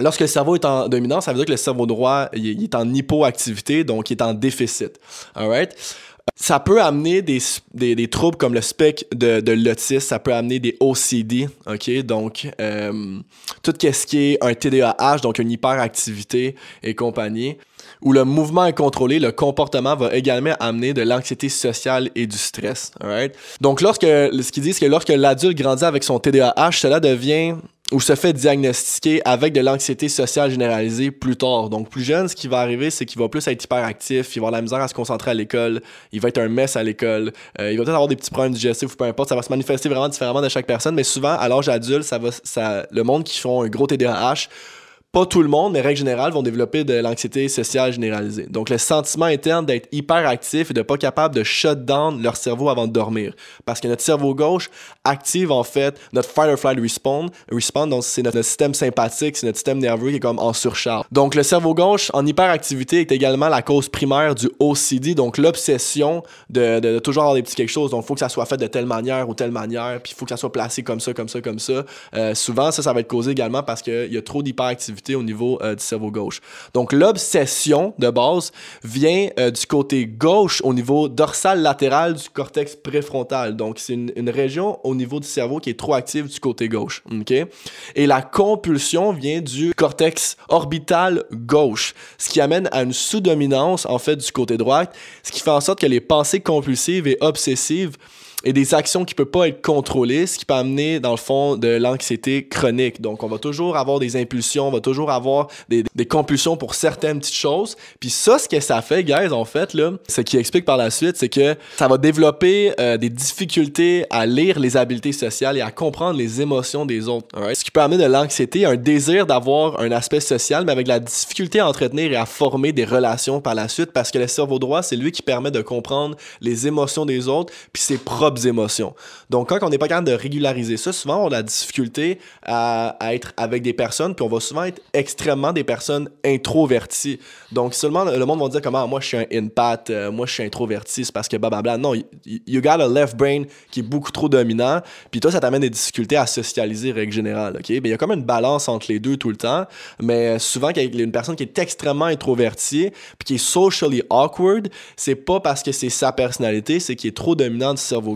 Speaker 1: Lorsque le cerveau est en dominance, ça veut dire que le cerveau droit il est en hypoactivité, donc il est en déficit. Alright? Ça peut amener des, des, des, troubles comme le spectre de, de l'autisme, ça peut amener des OCD, ok? Donc, euh, tout ce qui est un TDAH, donc une hyperactivité et compagnie, où le mouvement incontrôlé, le comportement va également amener de l'anxiété sociale et du stress, alright? Donc, lorsque, ce qu'ils disent, c'est que lorsque l'adulte grandit avec son TDAH, cela devient ou se fait diagnostiquer avec de l'anxiété sociale généralisée plus tard. Donc, plus jeune, ce qui va arriver, c'est qu'il va plus être hyperactif, il va avoir la misère à se concentrer à l'école, il va être un mess à l'école, euh, il va peut-être avoir des petits problèmes digestifs ou peu importe, ça va se manifester vraiment différemment de chaque personne, mais souvent, à l'âge adulte, ça va, ça, le monde qui font un gros TDAH pas tout le monde, mais règle générale, vont développer de l'anxiété sociale généralisée. Donc, le sentiment interne d'être hyperactif et de pas capable de shut down leur cerveau avant de dormir. Parce que notre cerveau gauche active, en fait, notre fight or flight response. Response, donc, c'est notre, système sympathique, c'est notre système nerveux qui est comme en surcharge. Donc, le cerveau gauche, en hyperactivité, est également la cause primaire du OCD, donc l'obsession de, de, toujours avoir des petits quelque chose. Donc, il faut que ça soit fait de telle manière ou telle manière, puis il faut que ça soit placé comme ça, comme ça, comme ça. Euh, souvent, ça, ça va être causé également parce qu'il y a trop d'hyperactivité au niveau du cerveau gauche. Donc l'obsession de base vient du côté gauche au niveau dorsal latéral du cortex préfrontal. Donc c'est une, région au niveau du cerveau qui est trop active du côté gauche. Et la compulsion vient du cortex orbital gauche, ce qui amène à une sous-dominance en fait du côté droit, ce qui fait en sorte que les pensées compulsives et obsessives et des actions qui ne peuvent pas être contrôlées, ce qui peut amener, dans le fond, de l'anxiété chronique. Donc, on va toujours avoir des impulsions, on va toujours avoir des, des compulsions pour certaines petites choses. Puis ça, ce que ça fait, guys, en fait, là, ce qui explique par la suite, c'est que ça va développer euh, des difficultés à lire les habiletés sociales et à comprendre les émotions des autres. Ce qui peut amener de l'anxiété, un désir d'avoir un aspect social, mais avec la difficulté à entretenir et à former des relations par la suite, parce que le cerveau droit, c'est lui qui permet de comprendre les émotions des autres, puis ses propres émotions. Donc, quand on n'est pas capable de régulariser ça, souvent, on a la difficulté à, être avec des personnes, puis on va souvent être extrêmement des personnes introverties. Donc, seulement le monde va dire comment moi, je suis un empath, euh, moi, je suis introverti, c'est parce que blablabla. Non, you, got a left brain qui est beaucoup trop dominant, puis toi, ça t'amène des difficultés à socialiser, règle générale, OK? Ben, il y a comme une balance entre les deux tout le temps, mais souvent, quand une personne qui est extrêmement introvertie, puis qui est socially awkward, c'est pas parce que c'est sa personnalité, c'est qu'il est trop dominant du cerveau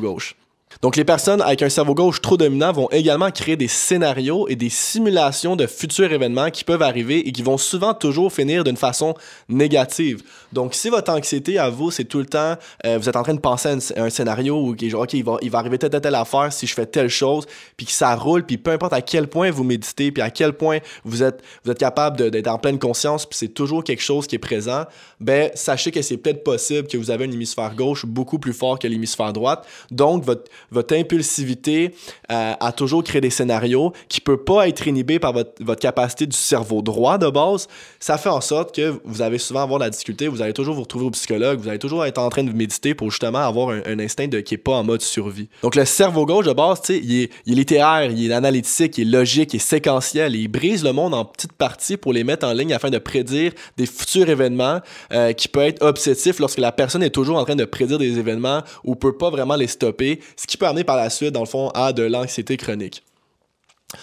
Speaker 1: Donc, les personnes avec un cerveau gauche trop dominant vont également créer des scénarios et des simulations de futurs événements qui peuvent arriver et qui vont souvent toujours finir d'une façon négative. Donc, si votre anxiété à vous, c'est tout le temps, euh, vous êtes en train de penser à un, scénario où, genre, OK, il va, il va arriver telle, telle, telle affaire si je fais telle chose, puis que ça roule, puis peu importe à quel point vous méditez, puis à quel point vous êtes, vous êtes capable d'être en pleine conscience, puis c'est toujours quelque chose qui est présent, ben, sachez que c'est peut-être possible que vous avez un hémisphère gauche beaucoup plus fort que l'hémisphère droite. Donc, votre impulsivité euh, a toujours créé des scénarios qui ne peuvent pas être inhibés par votre, votre, capacité du cerveau droit de base, ça fait en sorte que vous allez souvent avoir de la difficulté, allez toujours vous retrouver au psychologue, vous allez toujours être en train de méditer pour justement avoir un, instinct de, qui n'est pas en mode survie. Donc le cerveau gauche de base, il est, est littéraire, il est analytique, il est logique, il est séquentiel, il brise le monde en petites parties pour les mettre en ligne afin de prédire des futurs événements euh, qui peuvent être obsessifs lorsque la personne est toujours en train de prédire des événements ou peut pas vraiment les stopper, ce qui peut amener par la suite, dans le fond, à de l'anxiété chronique.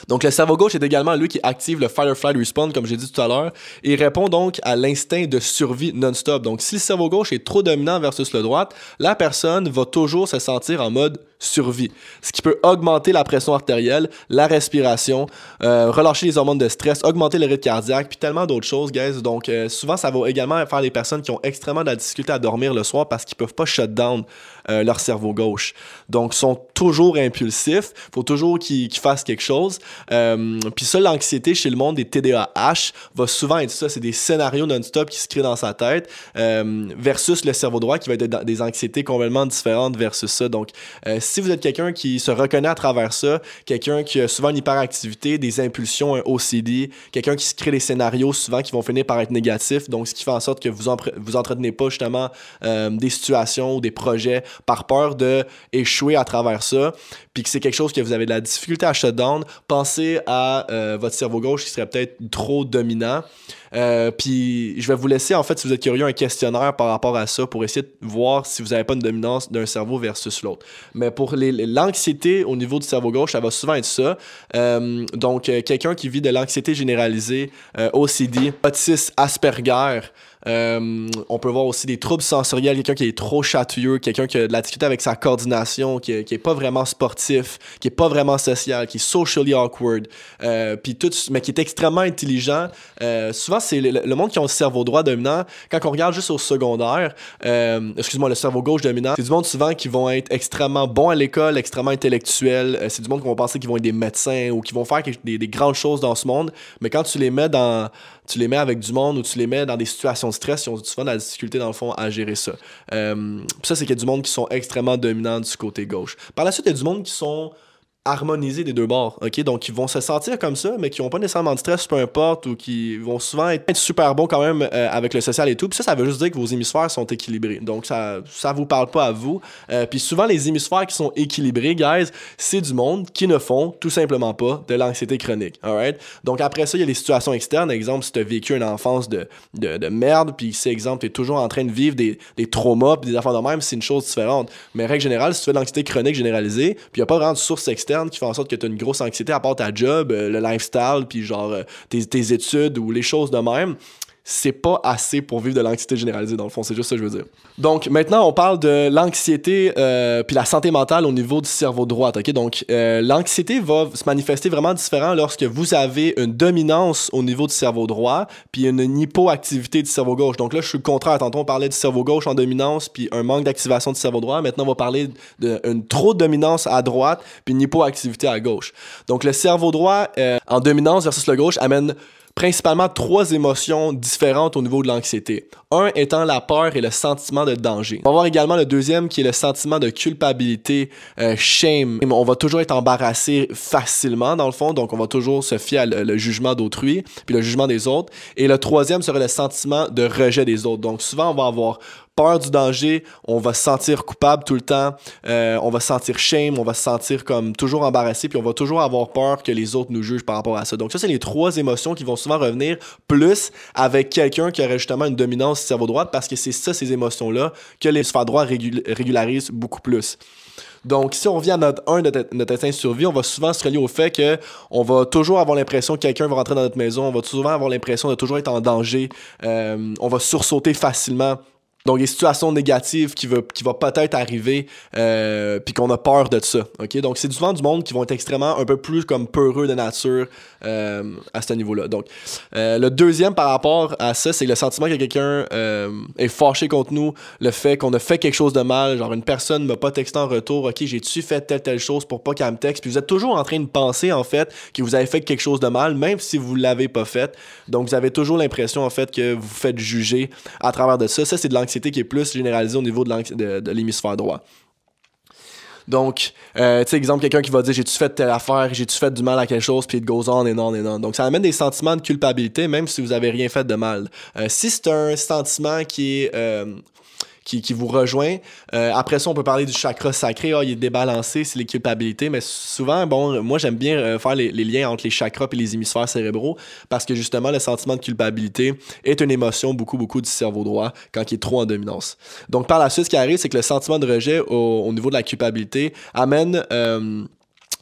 Speaker 1: Donc le cerveau gauche est également lui qui active le Firefly Response, comme j'ai dit tout à l'heure, et répond donc à l'instinct de survie non-stop. Donc si le cerveau gauche est trop dominant versus le droite, la personne va toujours se sentir en mode survie, ce qui peut augmenter la pression artérielle, la respiration, euh, relâcher les hormones de stress, augmenter le rythme cardiaque, puis tellement d'autres choses, guys. Donc euh, souvent, ça va également faire les personnes qui ont extrêmement de la difficulté à dormir le soir parce qu'ils peuvent pas shut down euh, leur cerveau gauche. Donc, sont toujours impulsifs, faut toujours qu'ils fassent quelque chose. puis ça, l'anxiété chez le monde des TDAH va souvent être ça, c'est des scénarios non-stop qui se créent dans sa tête, versus le cerveau droit qui va être des anxiétés complètement différentes versus ça. Donc, si vous êtes quelqu'un qui se reconnaît à travers ça, quelqu'un qui a souvent une hyperactivité, des impulsions, un OCD, quelqu'un qui se crée des scénarios souvent qui vont finir par être négatifs, donc ce qui fait en sorte que vous vous entretenez pas justement euh, des situations ou des projets par peur de échouer à travers ça, puis que c'est quelque chose que vous avez de la difficulté à shutdown, pensez à euh, votre cerveau gauche qui serait peut-être trop dominant. Euh, puis je vais vous laisser, en fait, si vous êtes curieux, un questionnaire par rapport à ça pour essayer de voir si vous n'avez pas une dominance d'un cerveau versus l'autre. Mais pour l'anxiété au niveau du cerveau gauche, ça va souvent être ça. Euh, donc, quelqu'un qui vit de l'anxiété généralisée, OCD, autisme, Asperger, euh, on peut voir aussi des troubles sensoriels, quelqu'un qui est trop chatouilleux, quelqu'un qui a de la difficulté avec sa coordination, qui, qui est pas vraiment sportif, qui est pas vraiment social, qui est socially awkward, euh, tout, mais qui est extrêmement intelligent. Euh, souvent, c'est le, monde qui a un cerveau droit dominant. Quand on regarde juste au secondaire, excuse-moi, le cerveau gauche dominant, c'est du monde souvent qui vont être extrêmement bons à l'école, extrêmement intellectuels. c'est du monde qui vont penser qu'ils vont être des médecins ou qui vont faire des, des grandes choses dans ce monde. Mais quand tu les mets dans tu les mets avec du monde ou tu les mets dans des situations stress, ils ont souvent de la difficulté dans le fond à gérer ça. Euh, ça, c'est qu'il y a du monde qui sont extrêmement dominants du côté gauche. Par la suite, il y a du monde qui sont harmoniser des deux bords, ok? Donc, ils vont se sentir comme ça, mais qui n'ont pas nécessairement de stress, peu importe, ou qui vont souvent être super bons quand même euh, avec le social et tout. Puis ça, ça veut juste dire que vos hémisphères sont équilibrés. Donc, ça ça vous parle pas à vous. Euh, puis souvent, les hémisphères qui sont équilibrés, guys, c'est du monde qui ne font tout simplement pas de l'anxiété chronique, alright? Donc, après ça, il y a les situations externes. Exemple, si tu as vécu une enfance de, de, de merde, puis c'est exemple, tu es toujours en train de vivre des, des traumas, puis des affaires de même, c'est une chose différente. Mais règle générale, si tu fais de l'anxiété chronique généralisée, puis il n'y a pas vraiment de source externe, qui font en sorte que tu as une grosse anxiété à part ta job, euh, le lifestyle, puis genre euh, tes études ou les choses de même, c'est pas assez pour vivre de l'anxiété généralisée, dans le fond. C'est juste ça que je veux dire. Donc, maintenant, on parle de l'anxiété euh, puis la santé mentale au niveau du cerveau droit. OK? Donc, euh, l'anxiété va se manifester vraiment différent lorsque vous avez une dominance au niveau du cerveau droit puis une hypoactivité du cerveau gauche. Donc là, je suis contraire. Tantôt, on parlait du cerveau gauche en dominance puis un manque d'activation du cerveau droit. Maintenant, on va parler d'une trop de dominance à droite puis une hypoactivité à gauche. Donc, le cerveau droit euh, en dominance versus le gauche amène principalement trois émotions différentes au niveau de l'anxiété. Un étant la peur et le sentiment de danger. On va voir également le deuxième qui est le sentiment de culpabilité, euh, shame. On va toujours être embarrassé facilement dans le fond, donc on va toujours se fier au jugement d'autrui, puis le jugement des autres. Et le troisième serait le sentiment de rejet des autres. Donc souvent on va avoir peur du danger, on va se sentir coupable tout le temps, euh, on va se sentir shame, on va se sentir comme toujours embarrassé, puis on va toujours avoir peur que les autres nous jugent par rapport à ça. Donc ça, c'est les trois émotions qui vont souvent revenir, plus avec quelqu'un qui aurait justement une dominance cerveau droit, parce que c'est ça, ces émotions-là, que les sphères droits régularisent beaucoup plus. Donc, si on revient à notre 1 de notre instinct de survie, on va souvent se relier au fait que on va toujours avoir l'impression que quelqu'un va rentrer dans notre maison, on va souvent avoir l'impression de toujours être en danger, euh, on va sursauter facilement donc, des situations négatives qui, va, qui va peut-être arriver, euh, puis qu'on a peur de ça. Donc, c'est souvent du monde qui vont être extrêmement un peu plus comme peureux de nature euh, à ce niveau-là. Donc, euh, le deuxième par rapport à ça, c'est le sentiment que quelqu'un est fâché contre nous, le fait qu'on a fait quelque chose de mal, genre une personne m'a pas texté en retour, OK, j'ai-tu fait telle, telle chose pour pas qu'elle me texte, puis vous êtes toujours en train de penser, en fait, que vous avez fait quelque chose de mal, même si vous l'avez pas fait. Donc, vous avez toujours l'impression, en fait, que vous faites juger à travers de ça. Ça, c'est de qui est plus généralisée au niveau de l'hémisphère droit. Donc, euh, tu sais, exemple, quelqu'un qui va dire J'ai-tu fait telle affaire, j'ai-tu fait du mal à quelque chose, puis it goes on et on et on. Donc, ça amène des sentiments de culpabilité, même si vous avez rien fait de mal. Euh, si c'est un sentiment qui est euh, qui, vous rejoint. Euh, après ça, on peut parler du chakra sacré. Ah, il est débalancé, c'est les culpabilités. Mais souvent, bon, moi, j'aime bien euh, faire les, liens entre les chakras et les hémisphères cérébraux parce que justement, le sentiment de culpabilité est une émotion beaucoup, beaucoup du cerveau droit quand il est trop en dominance. Donc, par la suite, ce qui arrive, c'est que le sentiment de rejet au, niveau de la culpabilité amène. Euh,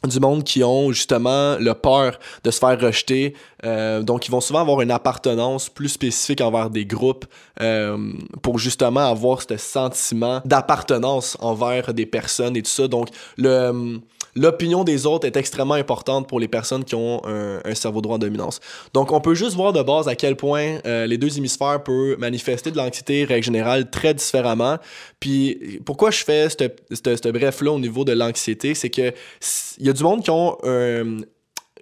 Speaker 1: du monde qui ont justement le peur de se faire rejeter. Euh, donc, ils vont souvent avoir une appartenance plus spécifique envers des groupes euh, pour justement avoir ce sentiment d'appartenance envers des personnes et tout ça. Donc, le l'opinion des autres est extrêmement importante pour les personnes qui ont un, cerveau droit en dominance. Donc, on peut juste voir de base à quel point euh, les deux hémisphères peuvent manifester de l'anxiété, règle générale, très différemment. Puis, pourquoi je fais ce bref-là au niveau de l'anxiété, c'est que il y a du monde qui ont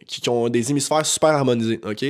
Speaker 1: qui, ont des hémisphères super harmonisés, OK?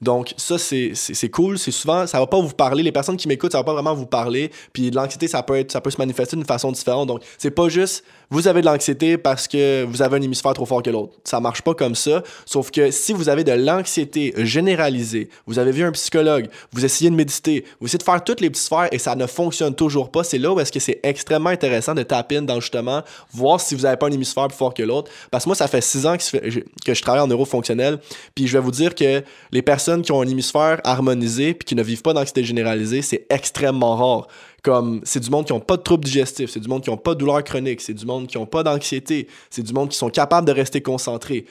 Speaker 1: Donc, ça, c'est cool. C'est souvent, ça va pas vous parler. Les personnes qui m'écoutent, ça va pas vraiment vous parler. Puis, l'anxiété, ça peut être, ça peut se manifester d'une façon différente. Donc, c'est pas juste vous avez de l'anxiété parce que vous avez un hémisphère trop fort que l'autre. Ça marche pas comme ça. Sauf que si vous avez de l'anxiété généralisée, vous avez vu un psychologue, vous essayez de méditer, vous essayez de faire toutes les petites sphères et ça ne fonctionne toujours pas, c'est là où est-ce que c'est extrêmement intéressant de taper dans justement voir si vous avez pas un hémisphère plus fort que l'autre. Parce que moi, ça fait six ans que je travaille en neurofonctionnel. Puis je vais vous dire que les personnes qui ont un hémisphère harmonisé puis qui ne vivent pas d'anxiété généralisée, c'est extrêmement rare. Comme c'est du monde qui n'ont pas de troubles digestifs, c'est du monde qui n'ont pas de douleurs chroniques, c'est du monde qui n'ont pas d'anxiété, c'est du monde qui sont capables de rester concentrés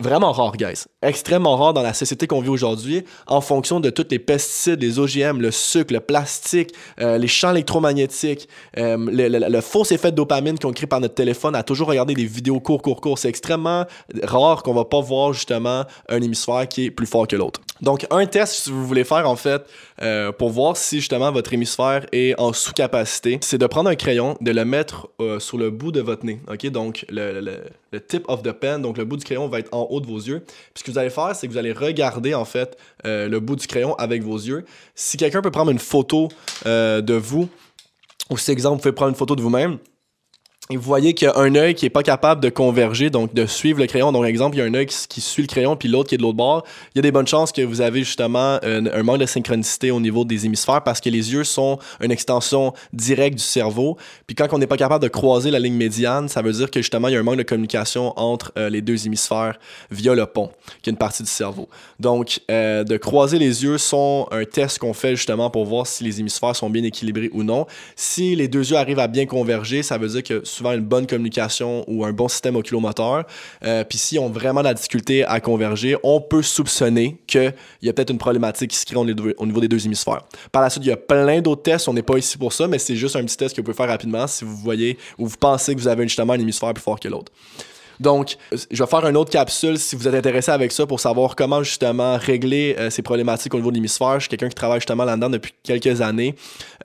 Speaker 1: vraiment rare, guys. Extrêmement rare dans la société qu'on vit aujourd'hui, en fonction de tous les pesticides, les OGM, le sucre, le plastique, euh, les champs électromagnétiques, euh, le, faux effet de dopamine qu'on crée par notre téléphone à toujours regarder des vidéos courts, courts, courts. C'est extrêmement rare qu'on va pas voir justement un hémisphère qui est plus fort que l'autre. Donc, un test, si vous voulez faire en fait, euh, pour voir si justement votre hémisphère est en sous-capacité, c'est de prendre un crayon, de le mettre sur le bout de votre nez. OK? Donc, le, tip of the pen, donc le bout du crayon va être en haut de vos yeux. Puis ce que vous allez faire, c'est que vous allez regarder en fait euh, le bout du crayon avec vos yeux. Si quelqu'un peut prendre une photo euh, de vous, ou si exemple, vous pouvez prendre une photo de vous-même, et vous voyez qu'il y a un œil qui est pas capable de converger, donc de suivre le crayon. Donc, exemple, il y a un œil qui, suit le crayon, puis l'autre qui est de l'autre bord. Il y a des bonnes chances que vous avez justement un, manque de synchronicité au niveau des hémisphères parce que les yeux sont une extension directe du cerveau. Puis quand on n'est pas capable de croiser la ligne médiane, ça veut dire que justement, il y a un manque de communication entre euh, les deux hémisphères via le pont, qui est une partie du cerveau. Donc, euh, de croiser les yeux sont un test qu'on fait justement pour voir si les hémisphères sont bien équilibrés ou non. Si les deux yeux arrivent à bien converger, ça veut dire que souvent une bonne communication ou un bon système oculomoteur. Euh, puis s'ils ont vraiment la difficulté à converger, on peut soupçonner qu'il y a peut-être une problématique qui se crée au niveau des deux hémisphères. Par la suite, il y a plein d'autres tests. On n'est pas ici pour ça, mais c'est juste un petit test que vous pouvez faire rapidement si vous voyez ou vous pensez que vous avez justement un hémisphère plus fort que l'autre. Donc, je vais faire une autre capsule si vous êtes intéressé avec ça pour savoir comment justement régler euh, ces problématiques au niveau de l'hémisphère. Je suis quelqu'un qui travaille justement là-dedans depuis quelques années.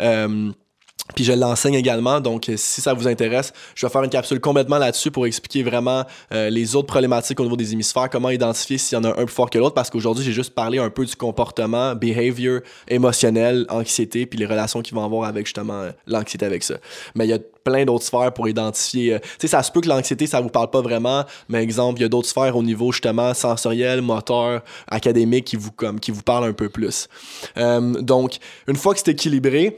Speaker 1: Euh, puis je l'enseigne également, donc euh, si ça vous intéresse, je vais faire une capsule complètement là-dessus pour expliquer vraiment euh, les autres problématiques au niveau des hémisphères, comment identifier s'il y en a un plus fort que l'autre, parce qu'aujourd'hui j'ai juste parlé un peu du comportement, behavior, émotionnel, anxiété, puis les relations qu'ils vont avoir avec justement euh, l'anxiété avec ça. Mais il y a plein d'autres sphères pour identifier. tu sais, ça se peut que l'anxiété, ça vous parle pas vraiment, mais exemple, il y a d'autres sphères au niveau justement sensoriel, moteur, académique qui vous, comme, qui vous parlent un peu plus. donc, une fois que c'est équilibré,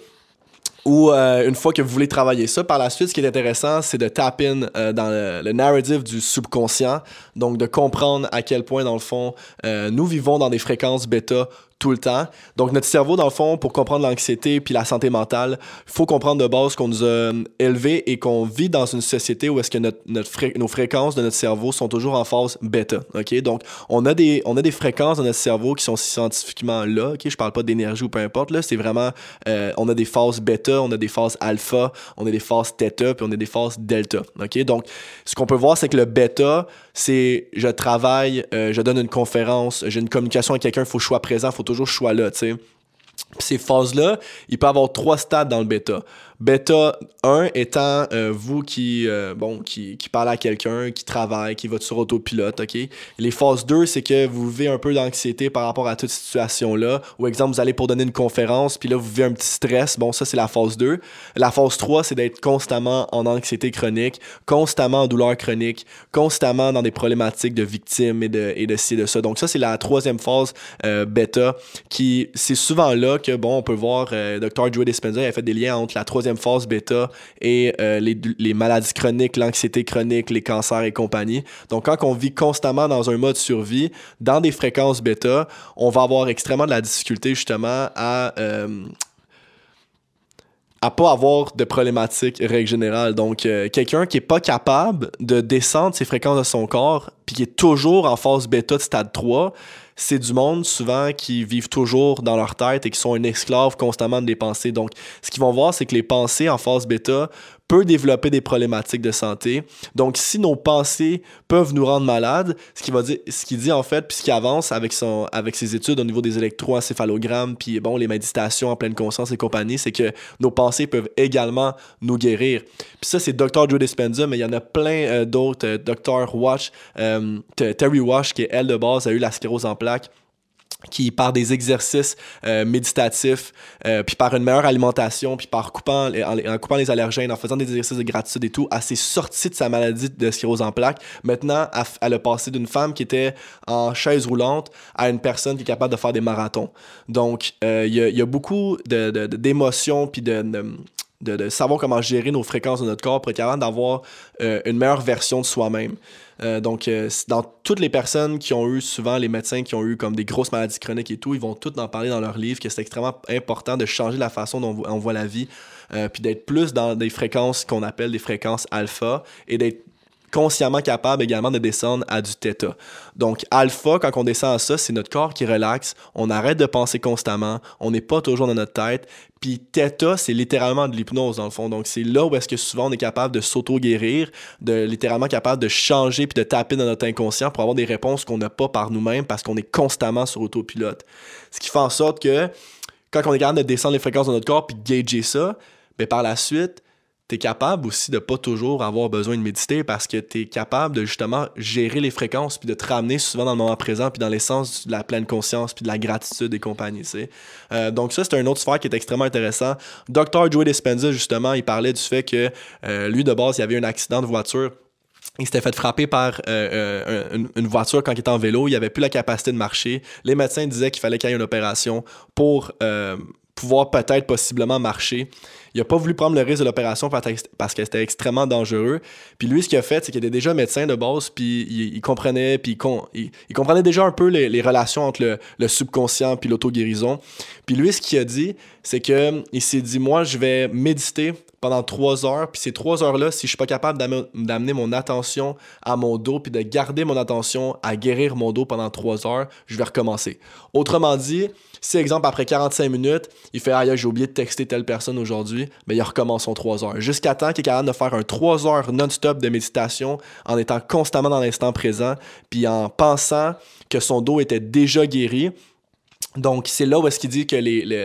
Speaker 1: ou euh, une fois que vous voulez travailler ça, par la suite, ce qui est intéressant, c'est de tap in euh, dans le, narrative du subconscient, donc de comprendre à quel point, dans le fond, euh, nous vivons dans des fréquences bêta tout le temps. Donc, notre cerveau, dans le fond, pour comprendre l'anxiété puis la santé mentale, il faut comprendre de base qu'on nous a euh, élevés et qu'on vit dans une société où est-ce que notre, nos fréquences de notre cerveau sont toujours en phase bêta. OK? Donc, on a, des, on a des fréquences de notre cerveau qui sont scientifiquement là. OK? Je parle pas d'énergie ou peu importe. Là, c'est vraiment, euh, on a des phases bêta, on a des phases alpha, on a des phases theta, puis on a des phases delta. OK? Donc, ce qu'on peut voir, c'est que le bêta, c'est je travaille, euh, je donne une conférence, j'ai une communication avec quelqu'un, il faut que présent, il faut toujours que là, tu sais. Ces phases-là, il peut y avoir trois stades dans le bêta. Bêta 1 étant euh, vous qui, euh, bon, qui, qui parlez à quelqu'un, qui travaille, qui va sur autopilote, OK? Les phases 2, c'est que vous vivez un peu d'anxiété par rapport à toute situation-là. Ou exemple, vous allez pour donner une conférence, puis là, vous vivez un petit stress. Bon, ça, c'est la phase 2. La phase 3, c'est d'être constamment en anxiété chronique, constamment en douleur chronique, constamment dans des problématiques de victimes et de, et de ci et de ça. Donc ça, c'est la troisième phase euh, bêta qui, c'est souvent là que, bon, on peut voir, Dr. Joe Dispenza a fait des liens entre la troisième phase bêta et euh, les, maladies chroniques, l'anxiété chronique, les cancers et compagnie. Donc, quand on vit constamment dans un mode survie, dans des fréquences bêta, on va avoir extrêmement de la difficulté justement à... Euh, à pas avoir de problématiques règle générale. Donc, euh, quelqu'un qui est pas capable de descendre ses fréquences de son corps, puis qui est toujours en phase bêta de stade 3, c'est du monde souvent qui vivent toujours dans leur tête et qui sont un esclave constamment des pensées. Donc, ce qu'ils vont voir, c'est que les pensées en phase bêta développer des problématiques de santé. Donc, si nos pensées peuvent nous rendre malades, ce qu'il va dire, ce qu'il dit en fait, puis ce qu'il avance avec son, avec ses études au niveau des électroencéphalogrammes, puis bon, les méditations en pleine conscience et compagnie, c'est que nos pensées peuvent également nous guérir. Puis ça, c'est Dr. Joe Dispenza, mais il y en a plein euh, d'autres. Euh, Dr. Wash, euh, Terry Wash, qui est elle de base, a eu la sclérose en plaques qui par des exercices euh, méditatifs, euh, puis par une meilleure alimentation, puis par coupant, en, coupant les allergènes, en faisant des exercices de gratitude et tout, elle s'est sortie de sa maladie de sclérose en plaques. Maintenant, elle, a passé d'une femme qui était en chaise roulante à une personne qui est capable de faire des marathons. Donc, euh, il y, a beaucoup d'émotions, de, puis de, de, savoir comment gérer nos fréquences de notre corps pour être d'avoir une meilleure version de soi-même. Euh, donc, euh, dans toutes les personnes qui ont eu, souvent les médecins qui ont eu comme des grosses maladies chroniques et tout, ils vont tous en parler dans leur livre, que c'est extrêmement important de changer la façon dont on voit la vie, euh, puis d'être plus dans des fréquences qu'on appelle des fréquences alpha et d'être consciemment capable également de descendre à du theta. Donc, alpha, quand on descend à ça, c'est notre corps qui relaxe, on arrête de penser constamment, on n'est pas toujours dans notre tête. Puis theta, c'est littéralement de l'hypnose dans le fond. Donc, c'est là où est-ce que souvent on est capable de s'auto-guérir, de littéralement capable de changer puis de taper dans notre inconscient pour avoir des réponses qu'on n'a pas par nous-mêmes parce qu'on est constamment sur autopilote. Ce qui fait en sorte que quand on est capable de descendre les fréquences de notre corps puis gager ça, ben par la suite, tu es capable aussi de pas toujours avoir besoin de méditer parce que tu es capable de justement gérer les fréquences puis de te ramener souvent dans le moment présent puis dans l'essence de la pleine conscience puis de la gratitude et compagnie. Euh, donc ça, c'est un autre sphère qui est extrêmement intéressant. Dr. Joey Dispenza, justement, il parlait du fait que euh, lui, de base, il y avait un accident de voiture il s'était fait frapper par euh, une, voiture quand il était en vélo. Il avait plus la capacité de marcher. Les médecins disaient qu'il fallait qu'il y ait une opération pour pouvoir peut-être possiblement marcher. Il a pas voulu prendre le risque de l'opération parce que c'était extrêmement dangereux. Puis lui, ce qu'il a fait, c'est qu'il était déjà médecin de base, puis il, comprenait, puis il, comprenait déjà un peu les, relations entre le, le subconscient puis l'auto-guérison. Puis lui, ce qu'il a dit, c'est que il s'est dit, moi, je vais méditer pendant trois heures. Puis ces trois heures-là, si je suis pas capable d'amener mon attention à mon dos, puis de garder mon attention à guérir mon dos pendant trois heures, je vais recommencer. Autrement dit, si, exemple, après 45 minutes, il fait Ah, j'ai oublié de texter telle personne aujourd'hui, mais ben, il recommence son 3 heures. Jusqu'à temps qu'il est capable de faire un 3 heures non-stop de méditation en étant constamment dans l'instant présent, puis en pensant que son dos était déjà guéri, donc, c'est là où est-ce qu'il dit que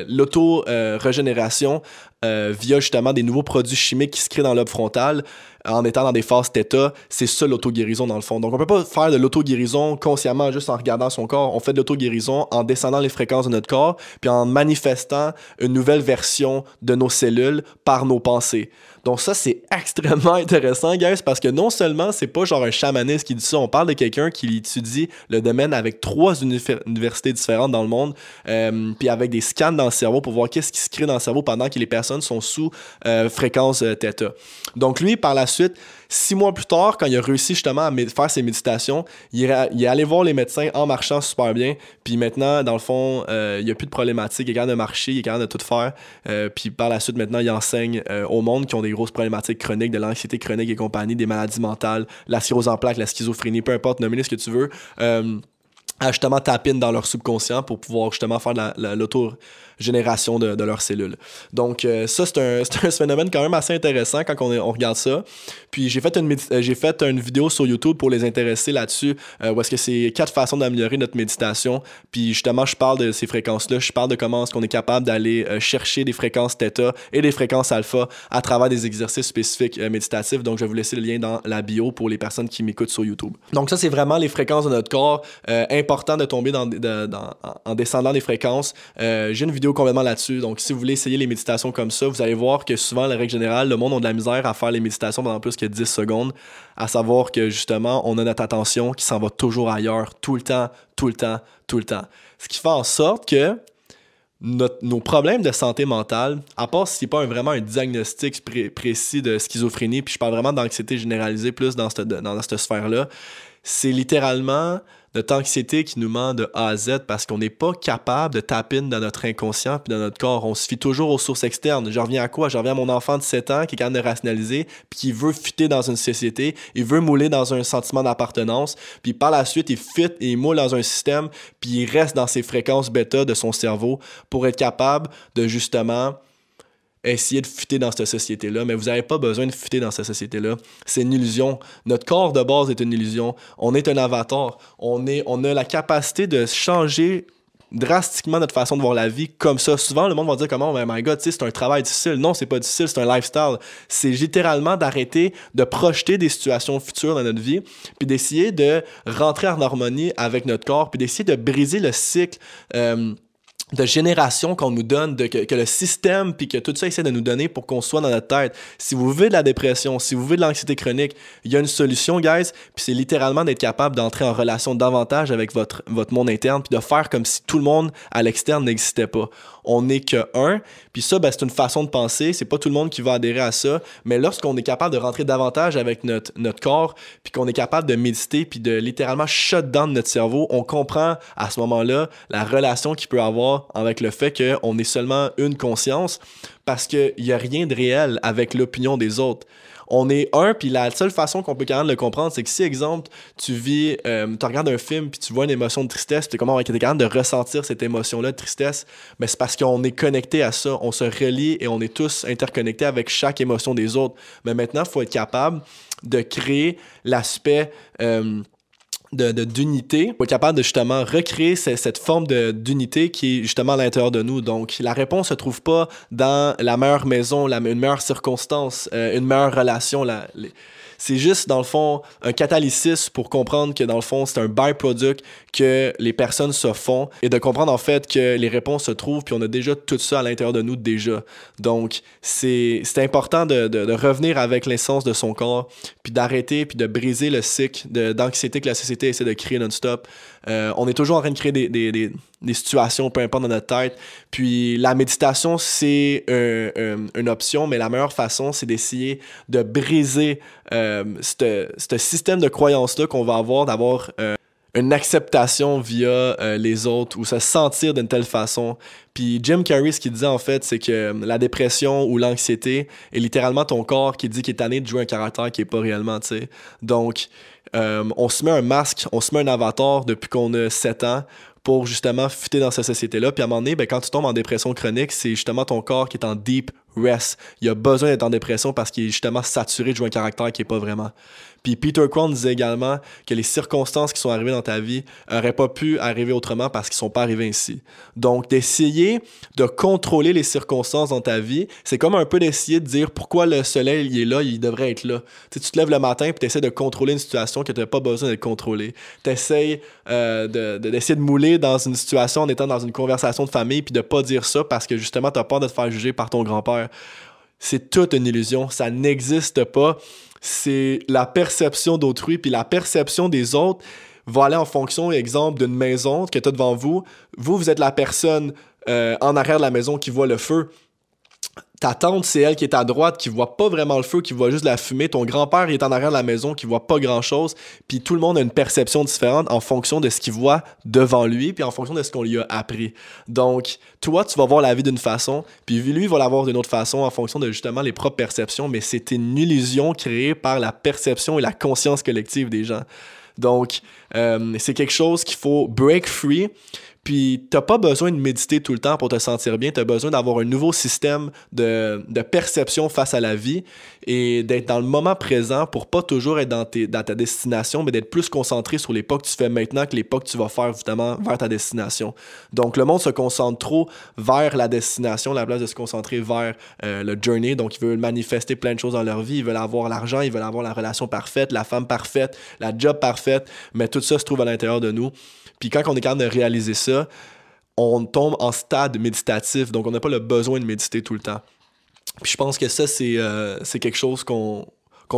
Speaker 1: l'auto-régénération euh, via justement des nouveaux produits chimiques qui se créent dans l'ob frontal en étant dans des phases θ, c'est ça l'auto-guérison dans le fond. Donc, on peut pas faire de l'auto-guérison consciemment juste en regardant son corps. On fait de l'auto-guérison en descendant les fréquences de notre corps, puis en manifestant une nouvelle version de nos cellules par nos pensées. Donc ça, c'est extrêmement intéressant, guys, parce que non seulement c'est pas genre un chamaniste qui dit ça, on parle de quelqu'un qui étudie le domaine avec trois universités différentes dans le monde, euh, puis avec des scans dans le cerveau pour voir qu'est-ce qui se crée dans le cerveau pendant que les personnes sont sous euh, fréquence euh, θ. Donc lui, par la suite, Six mois plus tard, quand il a réussi justement à faire ses méditations, il est, allé voir les médecins en marchant super bien. Puis maintenant, dans le fond, euh, il n'y a plus de problématiques. Il est capable de marcher, il est capable de tout faire. Euh, puis par la suite, maintenant, il enseigne euh, au monde qui ont des grosses problématiques chroniques, de l'anxiété chronique et compagnie, des maladies mentales, la cirrhose en plaques, la schizophrénie, peu importe, nommez ce que tu veux à justement taper dans leur subconscient pour pouvoir justement faire l'auto-génération de, de, leurs cellules. Donc euh, ça, c'est un, un, phénomène quand même assez intéressant quand on, on regarde ça. Puis j'ai fait, une, euh, j'ai fait une vidéo sur YouTube pour les intéresser là-dessus, euh, où est-ce que c'est quatre façons d'améliorer notre méditation. Puis justement, je parle de ces fréquences-là, je parle de comment est-ce qu'on est capable d'aller chercher des fréquences θ et des fréquences alpha à travers des exercices spécifiques méditatifs. Donc je vais vous laisser le lien dans la bio pour les personnes qui m'écoutent sur YouTube. Donc ça, c'est vraiment les fréquences de notre corps important de tomber dans, en descendant les fréquences. Euh, j'ai une vidéo complètement là-dessus. Donc, si vous voulez essayer les méditations comme ça, vous allez voir que souvent, la règle générale, le monde a de la misère à faire les méditations pendant plus que 10 secondes. À savoir que justement, on a notre attention qui s'en va toujours ailleurs, tout le temps, tout le temps, tout le temps. Ce qui fait en sorte que nos problèmes de santé mentale, à part si n'est pas vraiment un diagnostic précis de schizophrénie, puis je parle vraiment d'anxiété généralisée plus dans cette, dans cette sphère-là, c'est littéralement notre anxiété qui nous ment de A à Z parce qu'on n'est pas capable de taper dans notre inconscient puis dans notre corps. On se fie toujours aux sources externes. Je reviens à quoi? Je reviens à mon enfant de 7 ans qui est capable de rationaliser puis qui veut fitter dans une société. Il veut mouler dans un sentiment d'appartenance. Puis par la suite, il fit et il moule dans un système puis il reste dans ses fréquences bêta de son cerveau pour être capable de justement essayer de fuiter dans cette société-là, mais vous n'avez pas besoin de fuiter dans cette société-là. C'est une illusion. Notre corps de base est une illusion. On est un avatar. On, est, on a la capacité de changer drastiquement notre façon de voir la vie comme ça. Souvent, le monde va dire comment, oh my god, c'est un travail difficile. Non, c'est pas difficile, c'est un lifestyle. C'est littéralement d'arrêter de projeter des situations futures dans notre vie, puis d'essayer de rentrer en harmonie avec notre corps, puis d'essayer de briser le cycle. Euh, de génération qu'on nous donne, que, le système, puis que tout ça essaie de nous donner pour qu'on soit dans notre tête. Si vous vivez de la dépression, si vous vivez de l'anxiété chronique, il y a une solution, guys, puis c'est littéralement d'être capable d'entrer en relation davantage avec votre, votre monde interne, puis de faire comme si tout le monde à l'externe n'existait pas on n'est que un. Puis ça, ben, c'est une façon de penser. C'est pas tout le monde qui va adhérer à ça. Mais lorsqu'on est capable de rentrer davantage avec notre, notre corps, puis qu'on est capable de méditer, puis de littéralement shut down notre cerveau, on comprend à ce moment-là la relation qu'il peut avoir avec le fait qu'on est seulement une conscience parce qu'il n'y a rien de réel avec l'opinion des autres on est un, puis la seule façon qu'on peut quand même le comprendre, c'est que si, exemple, tu vis, euh, tu regardes un film, puis tu vois une émotion de tristesse, puis comment on est capable de ressentir cette émotion-là de tristesse, mais c'est parce qu'on est connecté à ça, on se relie et on est tous interconnectés avec chaque émotion des autres. Mais maintenant, il faut être capable de créer l'aspect... Euh, de, d'unité pour être capable de justement recréer cette forme de, d'unité qui est justement à l'intérieur de nous. Donc, la réponse se trouve pas dans la meilleure maison, une meilleure circonstance, euh, une meilleure relation. La, c'est juste, dans le fond, un catalysis pour comprendre que, dans le fond, c'est un byproduct que les personnes se font et de comprendre, en fait, que les réponses se trouvent, puis on a déjà tout ça à l'intérieur de nous déjà. Donc, c'est important de, de, revenir avec l'essence de son corps, puis d'arrêter, puis de briser le cycle d'anxiété que la société essaie de créer non-stop. Euh, on est toujours en train de créer des, des, des, situations, peu importe, dans notre tête. Puis la méditation, c'est une option, mais la meilleure façon, c'est d'essayer de briser euh, ce système de croyance-là qu'on va avoir, d'avoir une acceptation via euh, les autres ou se sentir d'une telle façon. Puis Jim Carrey, ce qu'il disait en fait, c'est que euh, la dépression ou l'anxiété est littéralement ton corps qui dit qu'il est tanné de jouer un caractère qui est pas réellement, tu sais. Donc, euh, on se met un masque, on se met un avatar depuis qu'on a 7 ans pour justement fuiter dans cette société-là. Puis à un moment donné, ben, quand tu tombes en dépression chronique, c'est justement ton corps qui est en deep rest. Il a besoin d'être en dépression parce qu'il est justement saturé de jouer un caractère qui est pas vraiment. Peter Crown disait également que les circonstances qui sont arrivées dans ta vie n'auraient pas pu arriver autrement parce qu'ils sont pas arrivés ainsi. Donc, d'essayer de contrôler les circonstances dans ta vie, c'est comme un peu d'essayer de dire pourquoi le soleil il est là, il devrait être là. tu te lèves le matin et tu essaies de contrôler une situation que tu n'as pas besoin d'être contrôlée. Tu essaies euh, d'essayer de, mouler dans une situation en étant dans une conversation de famille puis de pas dire ça parce que justement, tu as peur de te faire juger par ton grand-père. C'est toute une illusion. Ça n'existe pas c'est la perception d'autrui, puis la perception des autres va aller en fonction, exemple, d'une maison que tu as devant vous. Vous, vous êtes la personne euh, en arrière de la maison qui voit le feu ta tante, c'est elle qui est à droite, qui voit pas vraiment le feu, qui voit juste la fumée. Ton grand-père est en arrière de la maison, qui voit pas grand-chose. Puis tout le monde a une perception différente en fonction de ce qu'il voit devant lui, puis en fonction de ce qu'on lui a appris. Donc, toi, tu vas voir la vie d'une façon, puis lui va la voir d'une autre façon en fonction de justement les propres perceptions, mais c'est une illusion créée par la perception et la conscience collective des gens. Donc, euh, c'est quelque chose qu'il faut break free. Puis, t'as pas besoin de méditer tout le temps pour te sentir bien. Tu as besoin d'avoir un nouveau système de, perception face à la vie et d'être dans le moment présent pour pas toujours être dans, ta destination, mais d'être plus concentré sur les pas que tu fais maintenant que les pas que tu vas faire justement vers ta destination. Donc, le monde se concentre trop vers la destination, la place de se concentrer vers euh, le journey. Donc, ils veulent manifester plein de choses dans leur vie. Ils veulent avoir l'argent, ils veulent avoir la relation parfaite, la femme parfaite, la job parfaite, mais tout ça se trouve à l'intérieur de nous. Puis quand on est capable de réaliser ça, on tombe en stade méditatif, donc on n'a pas le besoin de méditer tout le temps. Puis je pense que ça, c'est euh, quelque chose qu'on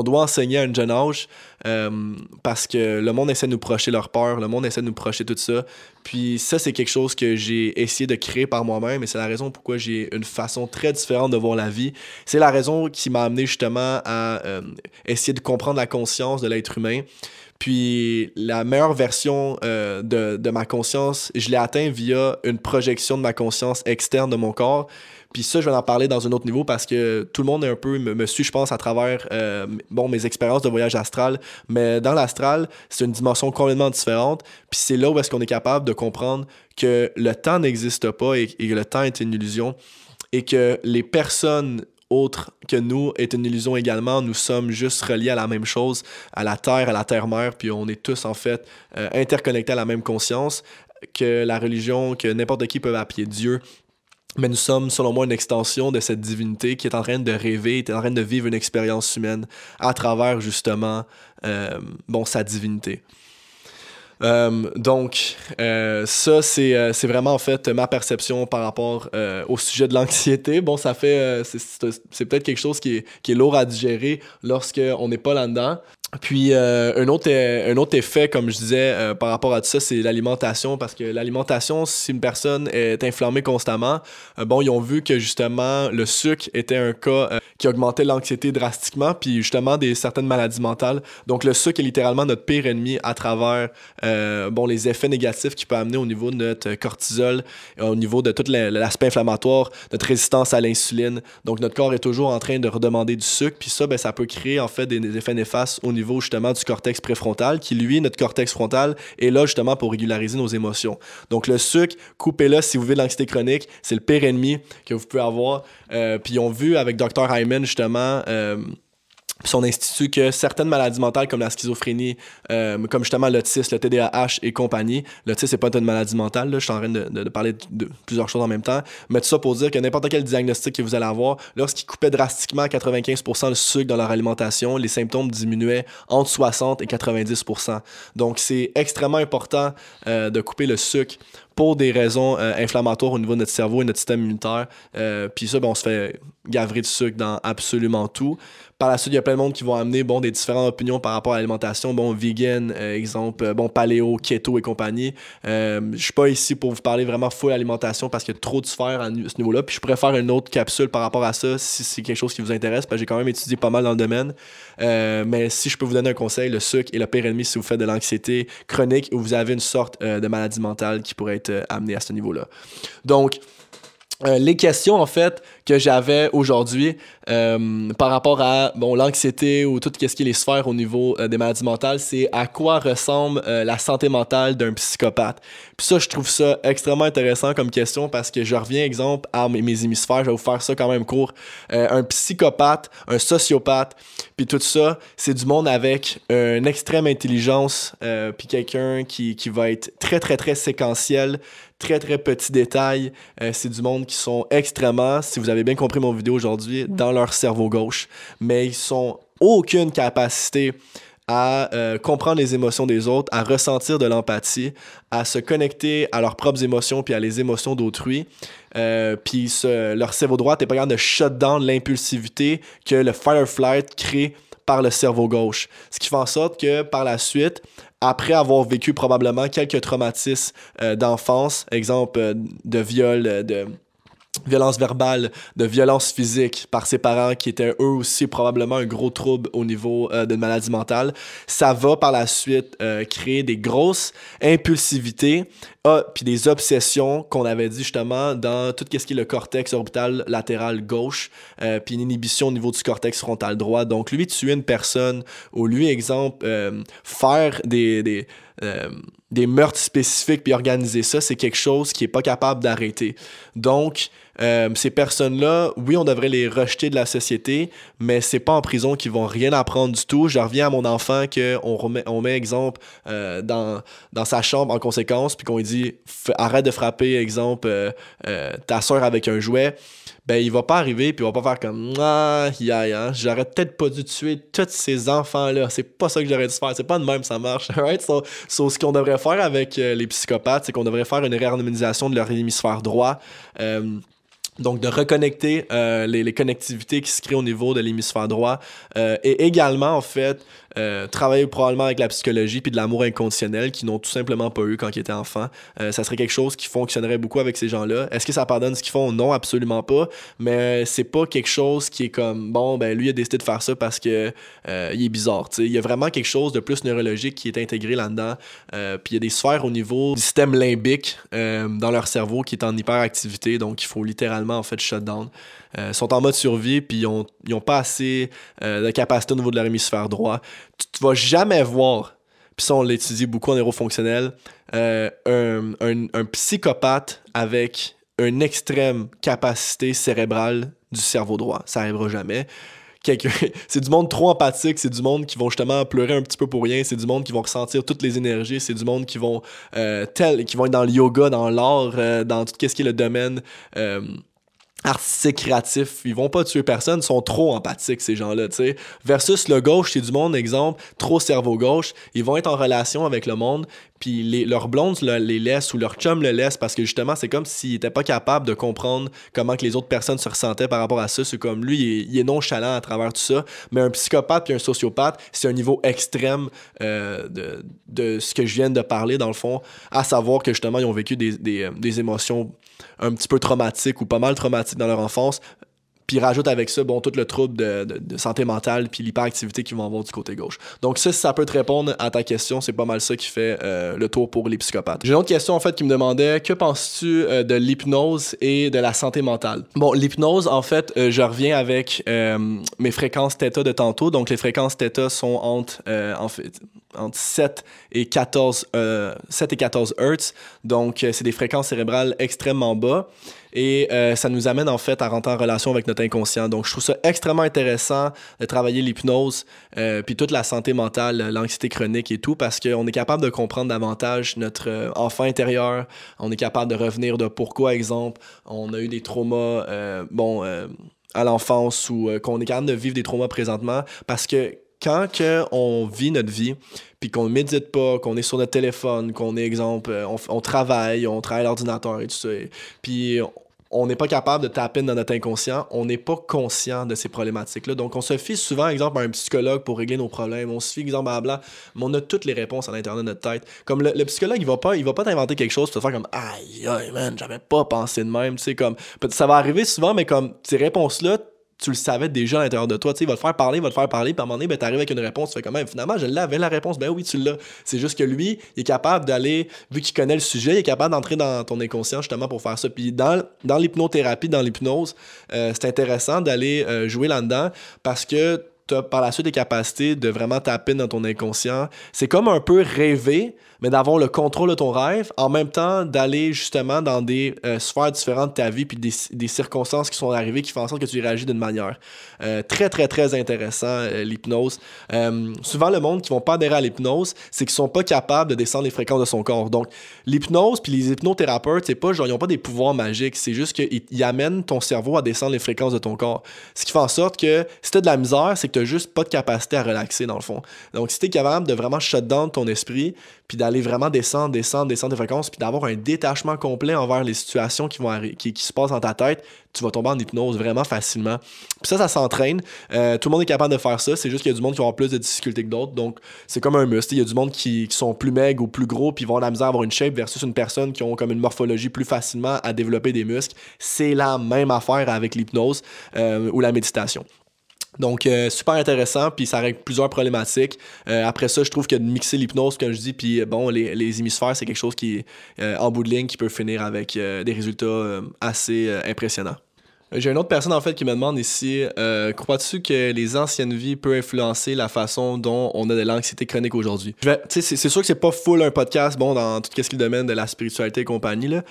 Speaker 1: doit enseigner à un jeune âge euh, parce que le monde essaie de nous projeter leur peur, le monde essaie de nous projeter tout ça. Puis ça, c'est quelque chose que j'ai essayé de créer par moi-même et c'est la raison pourquoi j'ai une façon très différente de voir la vie. C'est la raison qui m'a amené justement à euh, essayer de comprendre la conscience de l'être humain. Puis la meilleure version euh, de, de, ma conscience, je l'ai atteint via une projection de ma conscience externe de mon corps. Puis ça, je vais en parler dans un autre niveau parce que tout le monde est un peu me, suit, je pense, à travers euh, bon, mes expériences de voyage astral. Mais dans l'astral, c'est une dimension complètement différente. Puis c'est là où est-ce qu'on est capable de comprendre que le temps n'existe pas et que le temps est une illusion et que les personnes autre que nous est une illusion également. Nous sommes juste reliés à la même chose, à la Terre, à la Terre-Mère, puis on est tous en fait euh, interconnectés à la même conscience que la religion, que n'importe qui peut appeler Dieu. Mais nous sommes, selon moi, une extension de cette divinité qui est en train de rêver, qui est en train de vivre une expérience humaine à travers justement euh, bon, sa divinité. Euh, donc, euh, ça, c'est, euh, c'est vraiment en fait ma perception par rapport au sujet de l'anxiété. Bon, ça fait. c'est, c'est peut-être quelque chose qui est, qui est lourd à digérer lorsqu'on n'est pas là-dedans. Puis euh, un, autre, un autre effet, comme je disais, euh, par rapport à tout ça, c'est l'alimentation, parce que l'alimentation, si une personne est inflammée constamment, euh, bon, ils ont vu que justement le sucre était un cas qui augmentait l'anxiété drastiquement, puis justement des certaines maladies mentales. Donc le sucre est littéralement notre pire ennemi à travers bon les effets négatifs qu'il peut amener au niveau de notre cortisol, au niveau de tout l'aspect inflammatoire, notre résistance à l'insuline. Donc notre corps est toujours en train de redemander du sucre, puis ça, ben, ça peut créer en fait des, des effets néfastes au niveau justement du cortex préfrontal, qui lui, notre cortex frontal, est là justement pour régulariser nos émotions. Donc le sucre, coupez-le si vous vivez de l'anxiété chronique, c'est le pire ennemi que vous pouvez avoir. Euh, puis ils ont vu avec Dr. Hyman justement... Euh, son institut que certaines maladies mentales comme la schizophrénie, euh, comme justement l'autisme, le TDAH et compagnie, l'autisme c'est pas une maladie mentale, là, je suis en train de, parler de, plusieurs choses en même temps, mais tout ça pour dire que n'importe quel diagnostic que vous allez avoir, lorsqu'il coupait drastiquement 95% le sucre dans leur alimentation, les symptômes diminuaient entre 60 et 90%. Donc c'est extrêmement important euh, de couper le sucre pour des raisons inflammatoires au niveau de notre cerveau et notre système immunitaire. Puis ça, ben, on se fait gaverer de sucre dans absolument tout. Par la suite, il y a plein de monde qui vont amener bon, des différentes opinions par rapport à l'alimentation. Bon, vegan, euh, exemple, euh, bon, paléo, keto et compagnie. Euh, je suis pas ici pour vous parler vraiment full alimentation parce qu'il y a trop de sphères à ce niveau-là. Puis je pourrais faire une autre capsule par rapport à ça si c'est quelque chose qui vous intéresse. Parce que j'ai quand même étudié pas mal dans le domaine. mais si je peux vous donner un conseil, le sucre est le pire ennemi si vous faites de l'anxiété chronique ou vous avez une sorte de maladie mentale qui pourrait être amenée à ce niveau-là. Donc, euh, les questions en fait que j'avais aujourd'hui euh, par rapport à bon l'anxiété ou tout ce qui est les sphères au niveau euh, des maladies mentales, c'est à quoi ressemble la santé mentale d'un psychopathe. Puis ça, je trouve ça extrêmement intéressant comme question parce que je reviens exemple à mes, hémisphères, je vais vous faire ça quand même court. un psychopathe, un sociopathe, puis tout ça, c'est du monde avec une extrême intelligence, puis quelqu'un qui, qui va être très très très séquentiel, très très petits détails. Euh, c'est du monde qui sont extrêmement, si vous bien compris mon vidéo aujourd'hui, dans leur cerveau gauche. Mais ils sont aucune capacité à euh, comprendre les émotions des autres, à ressentir de l'empathie, à se connecter à leurs propres émotions puis à les émotions d'autrui. Euh, puis leur cerveau droit n'est pas capable de shut down l'impulsivité que le flight crée par le cerveau gauche. Ce qui fait en sorte que par la suite, après avoir vécu probablement quelques traumatismes euh, d'enfance, exemple de viol, de violence verbale, de violence physique par ses parents qui étaient eux aussi probablement un gros trouble au niveau euh, d'une maladie mentale, ça va par la suite euh, créer des grosses impulsivités ah, puis des obsessions qu'on avait dit justement dans tout ce qui est le cortex orbital latéral gauche euh, puis une inhibition au niveau du cortex frontal droit. Donc lui tuer une personne ou lui exemple faire des, des meurtres spécifiques puis organiser ça, c'est quelque chose qui est pas capable d'arrêter. Donc, euh, ces personnes-là, oui, on devrait les rejeter de la société, mais c'est pas en prison qu'ils vont rien apprendre du tout. Je reviens à mon enfant qu'on remet, on met exemple euh, dans, dans sa chambre en conséquence, puis qu'on lui dit arrête de frapper, exemple, euh, ta soeur avec un jouet. Ben il va pas arriver puis il va pas faire comme ah ya j'aurais peut-être pas dû tuer tous ces enfants là c'est pas ça que j'aurais dû faire. C'est pas de même ça marche. Right so, ce qu'on devrait faire avec les psychopathes c'est qu'on devrait faire une réharmonisation de leur hémisphère droit donc, de reconnecter euh, les, connectivités qui se créent au niveau de l'hémisphère droit. Euh, et également, en fait, euh, travailler probablement avec la psychologie puis de l'amour inconditionnel qu'ils n'ont tout simplement pas eu quand ils étaient enfants. Euh, ça serait quelque chose qui fonctionnerait beaucoup avec ces gens-là. Est-ce que ça pardonne ce qu'ils font? Non, absolument pas. Mais c'est pas quelque chose qui est comme, bon, ben lui a décidé de faire ça parce que euh, il est bizarre. Il y a vraiment quelque chose de plus neurologique qui est intégré là-dedans. puis il y a des sphères au niveau du système limbique dans leur cerveau qui est en hyperactivité. Donc il faut littéralement en fait shut Ils sont en mode survie puis ils ont, ils ont pas assez de capacité au niveau de leur hémisphère droit tu, vas jamais voir, puis ça on l'étudie beaucoup en neurofonctionnel, euh, un, psychopathe avec une extrême capacité cérébrale du cerveau droit. Ça arrivera jamais. c'est du monde trop empathique, c'est du monde qui vont justement pleurer un petit peu pour rien, c'est du monde qui vont ressentir toutes les énergies, c'est du monde qui vont euh, tel, qui vont être dans le yoga, dans l'art, euh, dans tout ce qui est le domaine artistique, créatif, ils vont pas tuer personne, ils sont trop empathiques ces gens-là, tu sais. Versus le gauche, c'est du monde, exemple, trop cerveau gauche, ils vont être en relation avec le monde, puis les, leurs blondes les laissent ou leur chum le laisse parce que justement, c'est comme s'ils étaient pas capables de comprendre comment que les autres personnes se ressentaient par rapport à ça. C'est comme lui, il est, nonchalant à travers tout ça, mais un psychopathe puis un sociopathe, c'est un niveau extrême euh, de, de, ce que je viens de parler, dans le fond, à savoir que justement, ils ont vécu des, des, euh, des émotions un petit peu traumatiques ou pas mal traumatiques dans leur enfance, puis rajoute avec ça, bon, tout le trouble de, de, santé mentale, puis l'hyperactivité qu'ils vont avoir du côté gauche. Donc ça, si ça peut te répondre à ta question, c'est pas mal ça qui fait euh, le tour pour les psychopathes. J'ai une autre question, en fait, qui me demandait, que penses-tu euh, de l'hypnose et de la santé mentale? Bon, l'hypnose, en fait, euh, je reviens avec mes fréquences θ de tantôt. Donc les fréquences θ sont entre, en fait, entre 7 et 14, 7 et 14 Hz. Donc c'est des fréquences cérébrales extrêmement bas. Et euh, ça nous amène en fait à rentrer en relation avec notre inconscient. Donc je trouve ça extrêmement intéressant de travailler l'hypnose, euh, puis toute la santé mentale, l'anxiété chronique et tout, parce qu'on est capable de comprendre davantage notre euh, enfant intérieur. On est capable de revenir de pourquoi, exemple, on a eu des traumas, bon, à l'enfance ou qu'on est capable de vivre des traumas présentement, parce que quand on vit notre vie, puis qu'on ne médite pas, qu'on est sur notre téléphone, qu'on est, exemple, euh, on, travaille, on travaille l'ordinateur et tout ça, puis on n'est pas capable de taper dans notre inconscient, on n'est pas conscient de ces problématiques-là. Donc, on se fie souvent, exemple, à un psychologue pour régler nos problèmes. On se fie, exemple, à blanc, mais on a toutes les réponses à l'intérieur de notre tête. Comme le, psychologue, il va pas, il va pas t'inventer quelque chose pour te faire comme aïe, aïe, man, j'avais pas pensé de même. Tu sais, comme, ça va arriver souvent, mais comme ces réponses-là, tu le savais déjà à l'intérieur de toi. Tu sais, il va te faire parler, il va te faire parler, puis à un moment donné, ben, tu arrives avec une réponse, tu fais quand même, finalement, je l'avais la réponse, ben oui, tu l'as. C'est juste que lui, il est capable d'aller, vu qu'il connaît le sujet, il est capable d'entrer dans ton inconscient justement pour faire ça. Puis dans, dans l'hypnothérapie, dans l'hypnose, euh, c'est intéressant d'aller euh, jouer là-dedans parce que tu as par la suite des capacités de vraiment taper dans ton inconscient. C'est comme un peu rêver, mais d'avoir le contrôle de ton rêve, en même temps d'aller justement dans des euh, sphères différentes de ta vie, puis des, circonstances qui sont arrivées qui font en sorte que tu réagis d'une manière. Euh, très, très, très intéressant, euh, l'hypnose. souvent, le monde qui vont pas adhérer à l'hypnose, c'est qu'ils sont pas capables de descendre les fréquences de son corps. Donc, l'hypnose, puis les hypnothérapeutes, c'est pas genre, ils ont pas des pouvoirs magiques, c'est juste qu'ils amènent ton cerveau à descendre les fréquences de ton corps. Ce qui fait en sorte que si tu de la misère, c'est que tu juste pas de capacité à relaxer, dans le fond. Donc, si tu es capable de vraiment shut down ton esprit, puis d'aller vraiment descendre, descendre, descendre tes fréquences, puis d'avoir un détachement complet envers les situations qui, vont qui, qui se passent dans ta tête, tu vas tomber en hypnose vraiment facilement. Puis ça, ça s'entraîne. Euh, tout le monde est capable de faire ça. C'est juste qu'il y a du monde qui va avoir plus de difficultés que d'autres. Donc, c'est comme un muscle. Il y a du monde qui, sont plus maigres ou plus gros, puis vont avoir la misère à avoir une shape versus une personne qui ont comme une morphologie plus facilement à développer des muscles. C'est la même affaire avec l'hypnose euh, ou la méditation. Donc, euh, super intéressant, puis ça règle plusieurs problématiques. Euh, après ça, je trouve que de mixer l'hypnose, comme je dis, puis bon, les, les hémisphères, c'est quelque chose qui, euh, en bout de ligne, qui peut finir avec des résultats assez impressionnants. J'ai une autre personne en fait qui me demande ici crois-tu que les anciennes vies peuvent influencer la façon dont on a de l'anxiété chronique aujourd'hui? C'est sûr que c'est pas full un podcast bon dans tout ce qui est le domaine de la spiritualité et compagnie là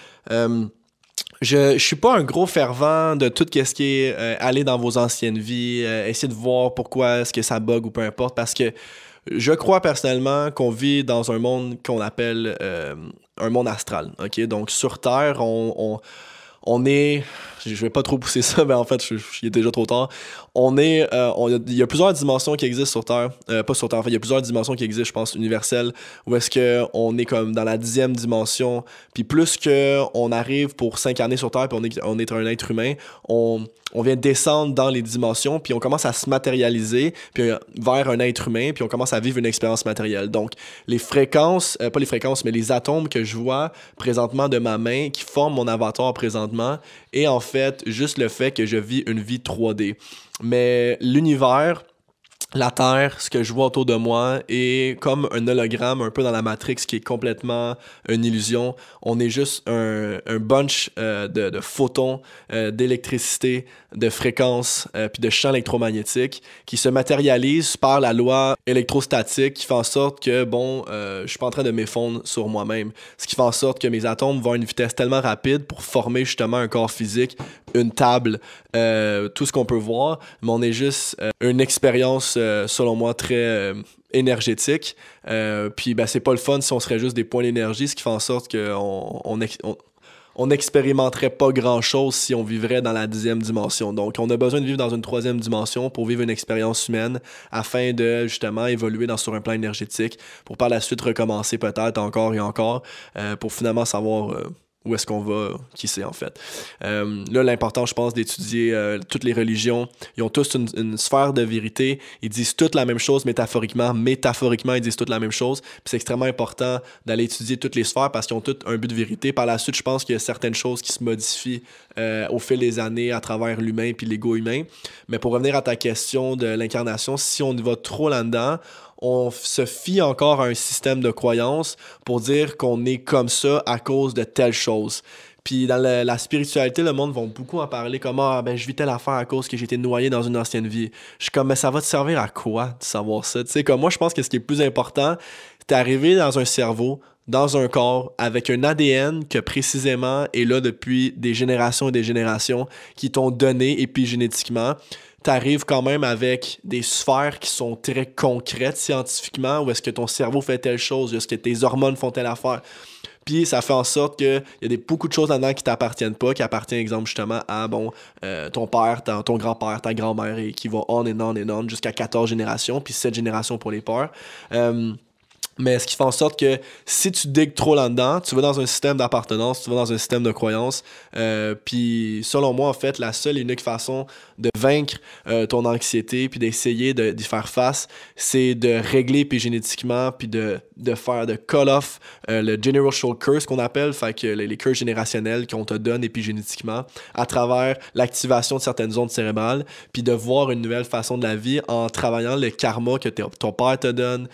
Speaker 1: je, suis pas un gros fervent de tout ce qui est euh, aller dans vos anciennes vies, euh, essayer de voir pourquoi est-ce que ça bug ou peu importe, parce que je crois personnellement qu'on vit dans un monde qu'on appelle euh, un monde astral. Donc sur Terre, on, on est je vais pas trop pousser ça, mais en fait, il est déjà trop tard. On est, euh, il y a plusieurs dimensions qui existent sur Terre, euh, pas sur Terre, en fait, il y a plusieurs dimensions qui existent, je pense, universelles, où est-ce que on est comme dans la dixième dimension, puis plus que on arrive pour s'incarner sur Terre, puis on est, on est un être humain, on, on vient descendre dans les dimensions, puis on commence à se matérialiser, puis euh, vers un être humain, puis on commence à vivre une expérience matérielle. Donc, les fréquences, pas les fréquences, mais les atomes que je vois présentement de ma main, qui forment mon avatar présentement, et en fait juste le fait que je vis une vie 3D. Mais l'univers, la Terre, ce que je vois autour de moi, est comme un hologramme un peu dans la Matrix qui est complètement une illusion. On est juste un, un bunch euh, de, de, photons, euh, d'électricité, de fréquences, euh, puis de champs électromagnétiques qui se matérialisent par la loi électrostatique qui fait en sorte que, bon, je suis pas en train de m'effondrer sur moi-même. Ce qui fait en sorte que mes atomes vont à une vitesse tellement rapide pour former justement un corps physique, une table, tout ce qu'on peut voir, mais on est juste une expérience euh, selon moi, très euh, énergétique. Euh, puis, ben, c'est pas le fun si on serait juste des points d'énergie, ce qui fait en sorte qu'on on, on, n'expérimenterait pas grand-chose si on vivrait dans la dixième dimension. Donc, on a besoin de vivre dans une troisième dimension pour vivre une expérience humaine afin de, justement, évoluer dans, sur un plan énergétique pour par la suite recommencer peut-être encore et encore pour finalement savoir où est-ce qu'on va, qui sait en fait. Euh, là, l'important, je pense, d'étudier euh, toutes les religions. Ils ont tous une, sphère de vérité. Ils disent toutes la même chose métaphoriquement. Métaphoriquement, ils disent toutes la même chose. Puis c'est extrêmement important d'aller étudier toutes les sphères parce qu'ils ont toutes un but de vérité. Par la suite, je pense qu'il y a certaines choses qui se modifient euh, au fil des années à travers l'humain puis l'ego humain. Mais pour revenir à ta question de l'incarnation, si on y va trop là-dedans, on se fie encore à un système de croyance pour dire qu'on est comme ça à cause de telle chose. Puis dans la, spiritualité, le monde va beaucoup en parler comme Ah, ben je vis telle affaire à cause que j'ai été noyé dans une ancienne vie. Je suis comme, mais ça va te servir à quoi de savoir ça? Tu sais, comme moi, je pense que ce qui est plus important, c'est d'arriver dans un cerveau, dans un corps, avec un ADN que précisément est là depuis des générations et des générations qui t'ont donné épigénétiquement tu arrives quand même avec des sphères qui sont très concrètes scientifiquement, où est-ce que ton cerveau fait telle chose, est-ce que tes hormones font telle affaire. Puis ça fait en sorte qu'il y a des, beaucoup de choses là-dedans qui t'appartiennent pas, qui appartiennent, exemple, justement, à bon, euh, ton père, ton grand-père, ta grand-mère, et qui vont on and on and on jusqu'à 14 générations, puis 7 générations pour les peurs. Euh, mais ce qui fait en sorte que si tu digues trop là-dedans, tu vas dans un système d'appartenance, tu vas dans un système de croyance. Euh, puis selon moi, en fait, la seule et unique façon de vaincre euh, ton anxiété puis d'essayer d'y faire face, c'est de régler épigénétiquement puis de, de faire de call off euh, le generational curse qu'on appelle, fait que les, les curses générationnels qu'on te donne épigénétiquement à travers l'activation de certaines zones cérébrales puis de voir une nouvelle façon de la vie en travaillant le karma que ton père te donne,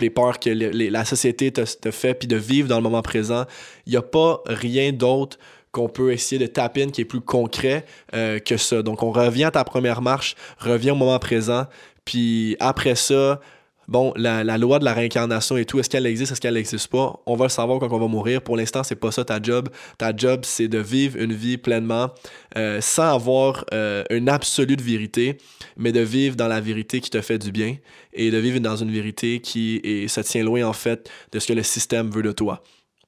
Speaker 1: les peurs que la société te, fait, puis de vivre dans le moment présent. Il n'y a pas rien d'autre qu'on peut essayer de taper qui est plus concret euh, que ça. Donc, on revient à ta première marche, revient au moment présent, puis après ça, bon, la, loi de la réincarnation et tout, est-ce qu'elle existe, est-ce qu'elle n'existe pas? On va le savoir quand on va mourir. Pour l'instant, c'est pas ça ta job. Ta job, c'est de vivre une vie pleinement euh, sans avoir euh, une absolue vérité, mais de vivre dans la vérité qui te fait du bien et de vivre dans une vérité qui se tient loin, en fait, de ce que le système veut de toi.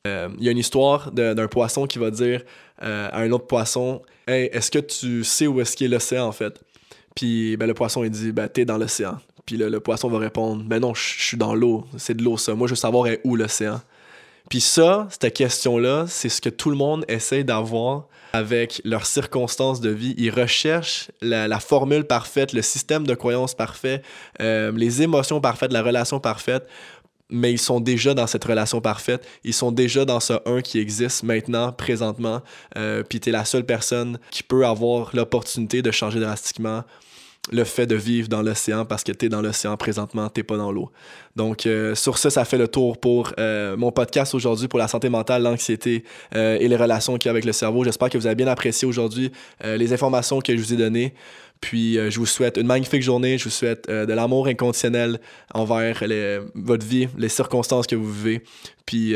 Speaker 1: Euh, il y a une histoire d'un poisson qui va dire à un autre poisson est-ce que tu sais où est-ce qu'est l'océan, en fait? Puis ben, le poisson, il dit ben, T'es dans l'océan. Puis le, poisson va répondre Ben non, je suis dans l'eau, c'est de l'eau ça. Moi, je veux savoir est où l'océan? Puis ça, cette question-là, c'est ce que tout le monde essaie d'avoir avec leurs circonstances de vie. Ils recherchent la, formule parfaite, le système de croyance parfait, euh, les émotions parfaites, la relation parfaite mais ils sont déjà dans cette relation parfaite. Ils sont déjà dans ce un qui existe maintenant, présentement. Euh, puis tu es la seule personne qui peut avoir l'opportunité de changer drastiquement le fait de vivre dans l'océan parce que tu es dans l'océan présentement, tu pas dans l'eau. Donc, euh, sur ça, ça fait le tour pour euh, mon podcast aujourd'hui pour la santé mentale, l'anxiété euh, et les relations qu'il y a avec le cerveau. J'espère que vous avez bien apprécié aujourd'hui les informations que je vous ai données. Puis, je vous souhaite une magnifique journée. Je vous souhaite de l'amour inconditionnel envers votre vie, les circonstances que vous vivez. Puis,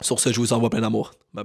Speaker 1: sur ce, je vous envoie plein d'amour. Bye.